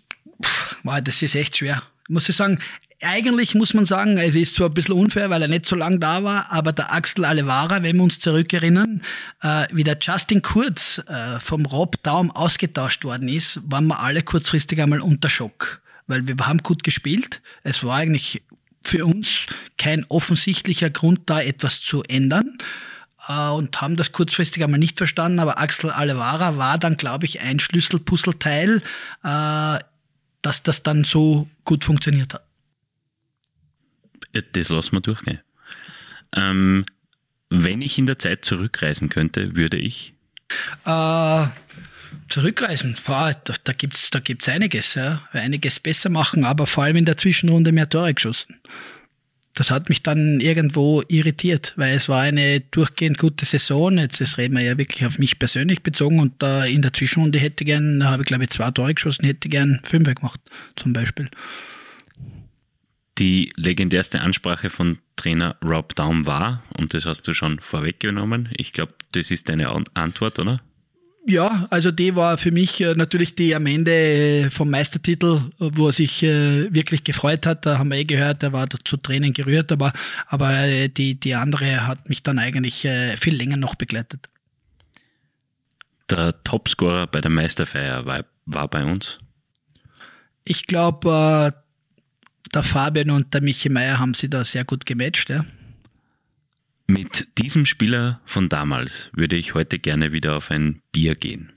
pff, wow, das ist echt schwer. Muss ich sagen, eigentlich muss man sagen, es ist zwar ein bisschen unfair, weil er nicht so lange da war, aber der Axel Alevara, wenn wir uns zurückerinnern, äh, wie der Justin Kurz äh, vom Rob Daum ausgetauscht worden ist, waren wir alle kurzfristig einmal unter Schock. Weil wir haben gut gespielt. Es war eigentlich für uns kein offensichtlicher Grund da, etwas zu ändern äh, und haben das kurzfristig einmal nicht verstanden, aber Axel Alevara war dann, glaube ich, ein Schlüsselpuzzleteil, äh, dass das dann so gut funktioniert hat. Das lassen wir durchgehen. Ähm, wenn ich in der Zeit zurückreisen könnte, würde ich? Äh, zurückreisen, boah, da, da gibt es da gibt's einiges, ja. einiges besser machen, aber vor allem in der Zwischenrunde mehr Tore geschossen. Das hat mich dann irgendwo irritiert, weil es war eine durchgehend gute Saison. Jetzt das reden wir ja wirklich auf mich persönlich bezogen und da in der Zwischenrunde hätte gern, habe ich glaube ich zwei Tore geschossen, hätte gern fünf gemacht, zum Beispiel die legendärste Ansprache von Trainer Rob Daum war, und das hast du schon vorweggenommen. Ich glaube, das ist deine Antwort, oder? Ja, also die war für mich äh, natürlich die am Ende äh, vom Meistertitel, wo er sich äh, wirklich gefreut hat. Da haben wir eh gehört, er war zu Tränen gerührt, aber, aber die, die andere hat mich dann eigentlich viel länger noch begleitet. Der Topscorer bei der Meisterfeier war, war bei uns? Ich glaube, der Fabian und der Michi Meier haben sie da sehr gut gematcht. Ja. Mit diesem Spieler von damals würde ich heute gerne wieder auf ein Bier gehen.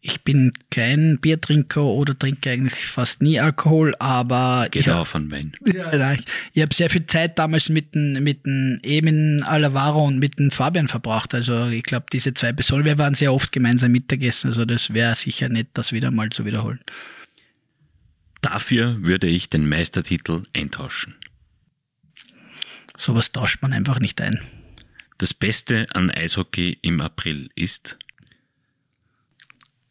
Ich bin kein Biertrinker oder trinke eigentlich fast nie Alkohol, aber. Geht auch von Wein. Ja, nein, ich, ich habe sehr viel Zeit damals mit dem, mit Emin Alavaro und mit dem Fabian verbracht. Also ich glaube, diese zwei Personen, wir waren sehr oft gemeinsam Mittagessen, also das wäre sicher nicht, das wieder mal zu wiederholen. Dafür würde ich den Meistertitel eintauschen. Sowas tauscht man einfach nicht ein. Das Beste an Eishockey im April ist?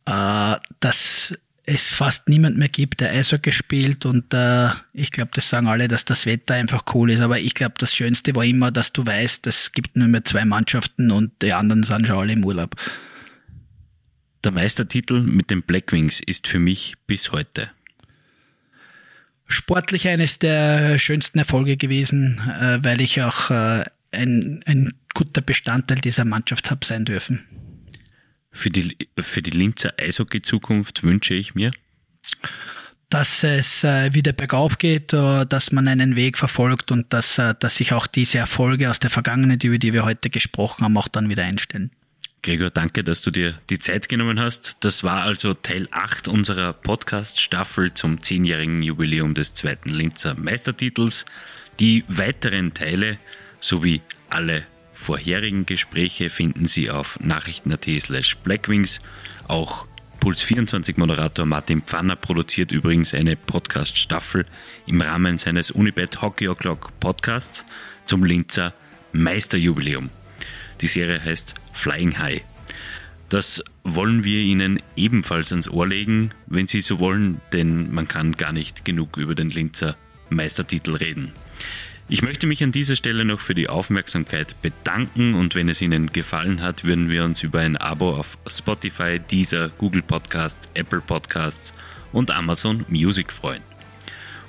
Äh, dass es fast niemand mehr gibt, der Eishockey spielt und äh, ich glaube, das sagen alle, dass das Wetter einfach cool ist, aber ich glaube, das Schönste war immer, dass du weißt, es gibt nur mehr zwei Mannschaften und die anderen sind schon alle im Urlaub. Der Meistertitel mit den Blackwings ist für mich bis heute sportlich eines der schönsten Erfolge gewesen, äh, weil ich auch äh, ein, ein guter Bestandteil dieser Mannschaft habe sein dürfen. Für die, für die Linzer Eishockey-Zukunft wünsche ich mir, dass es äh, wieder bergauf geht, dass man einen Weg verfolgt und dass, dass sich auch diese Erfolge aus der Vergangenheit, über die wir heute gesprochen haben, auch dann wieder einstellen. Gregor, danke, dass du dir die Zeit genommen hast. Das war also Teil 8 unserer Podcast-Staffel zum zehnjährigen Jubiläum des zweiten Linzer Meistertitels. Die weiteren Teile sowie alle vorherigen Gespräche finden Sie auf nachrichten.at slash blackwings. Auch Puls24-Moderator Martin Pfanner produziert übrigens eine Podcast-Staffel im Rahmen seines Unibet Hockey O'Clock Podcasts zum Linzer Meisterjubiläum. Die Serie heißt Flying High. Das wollen wir Ihnen ebenfalls ans Ohr legen, wenn Sie so wollen, denn man kann gar nicht genug über den Linzer Meistertitel reden. Ich möchte mich an dieser Stelle noch für die Aufmerksamkeit bedanken und wenn es Ihnen gefallen hat, würden wir uns über ein Abo auf Spotify, Deezer, Google Podcasts, Apple Podcasts und Amazon Music freuen.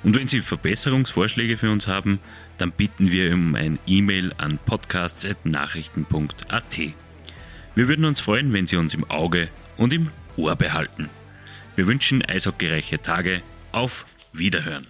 Und wenn Sie Verbesserungsvorschläge für uns haben, dann bitten wir um ein E-Mail an podcasts.nachrichten.at. Wir würden uns freuen, wenn Sie uns im Auge und im Ohr behalten. Wir wünschen eishockeyreiche Tage. Auf Wiederhören.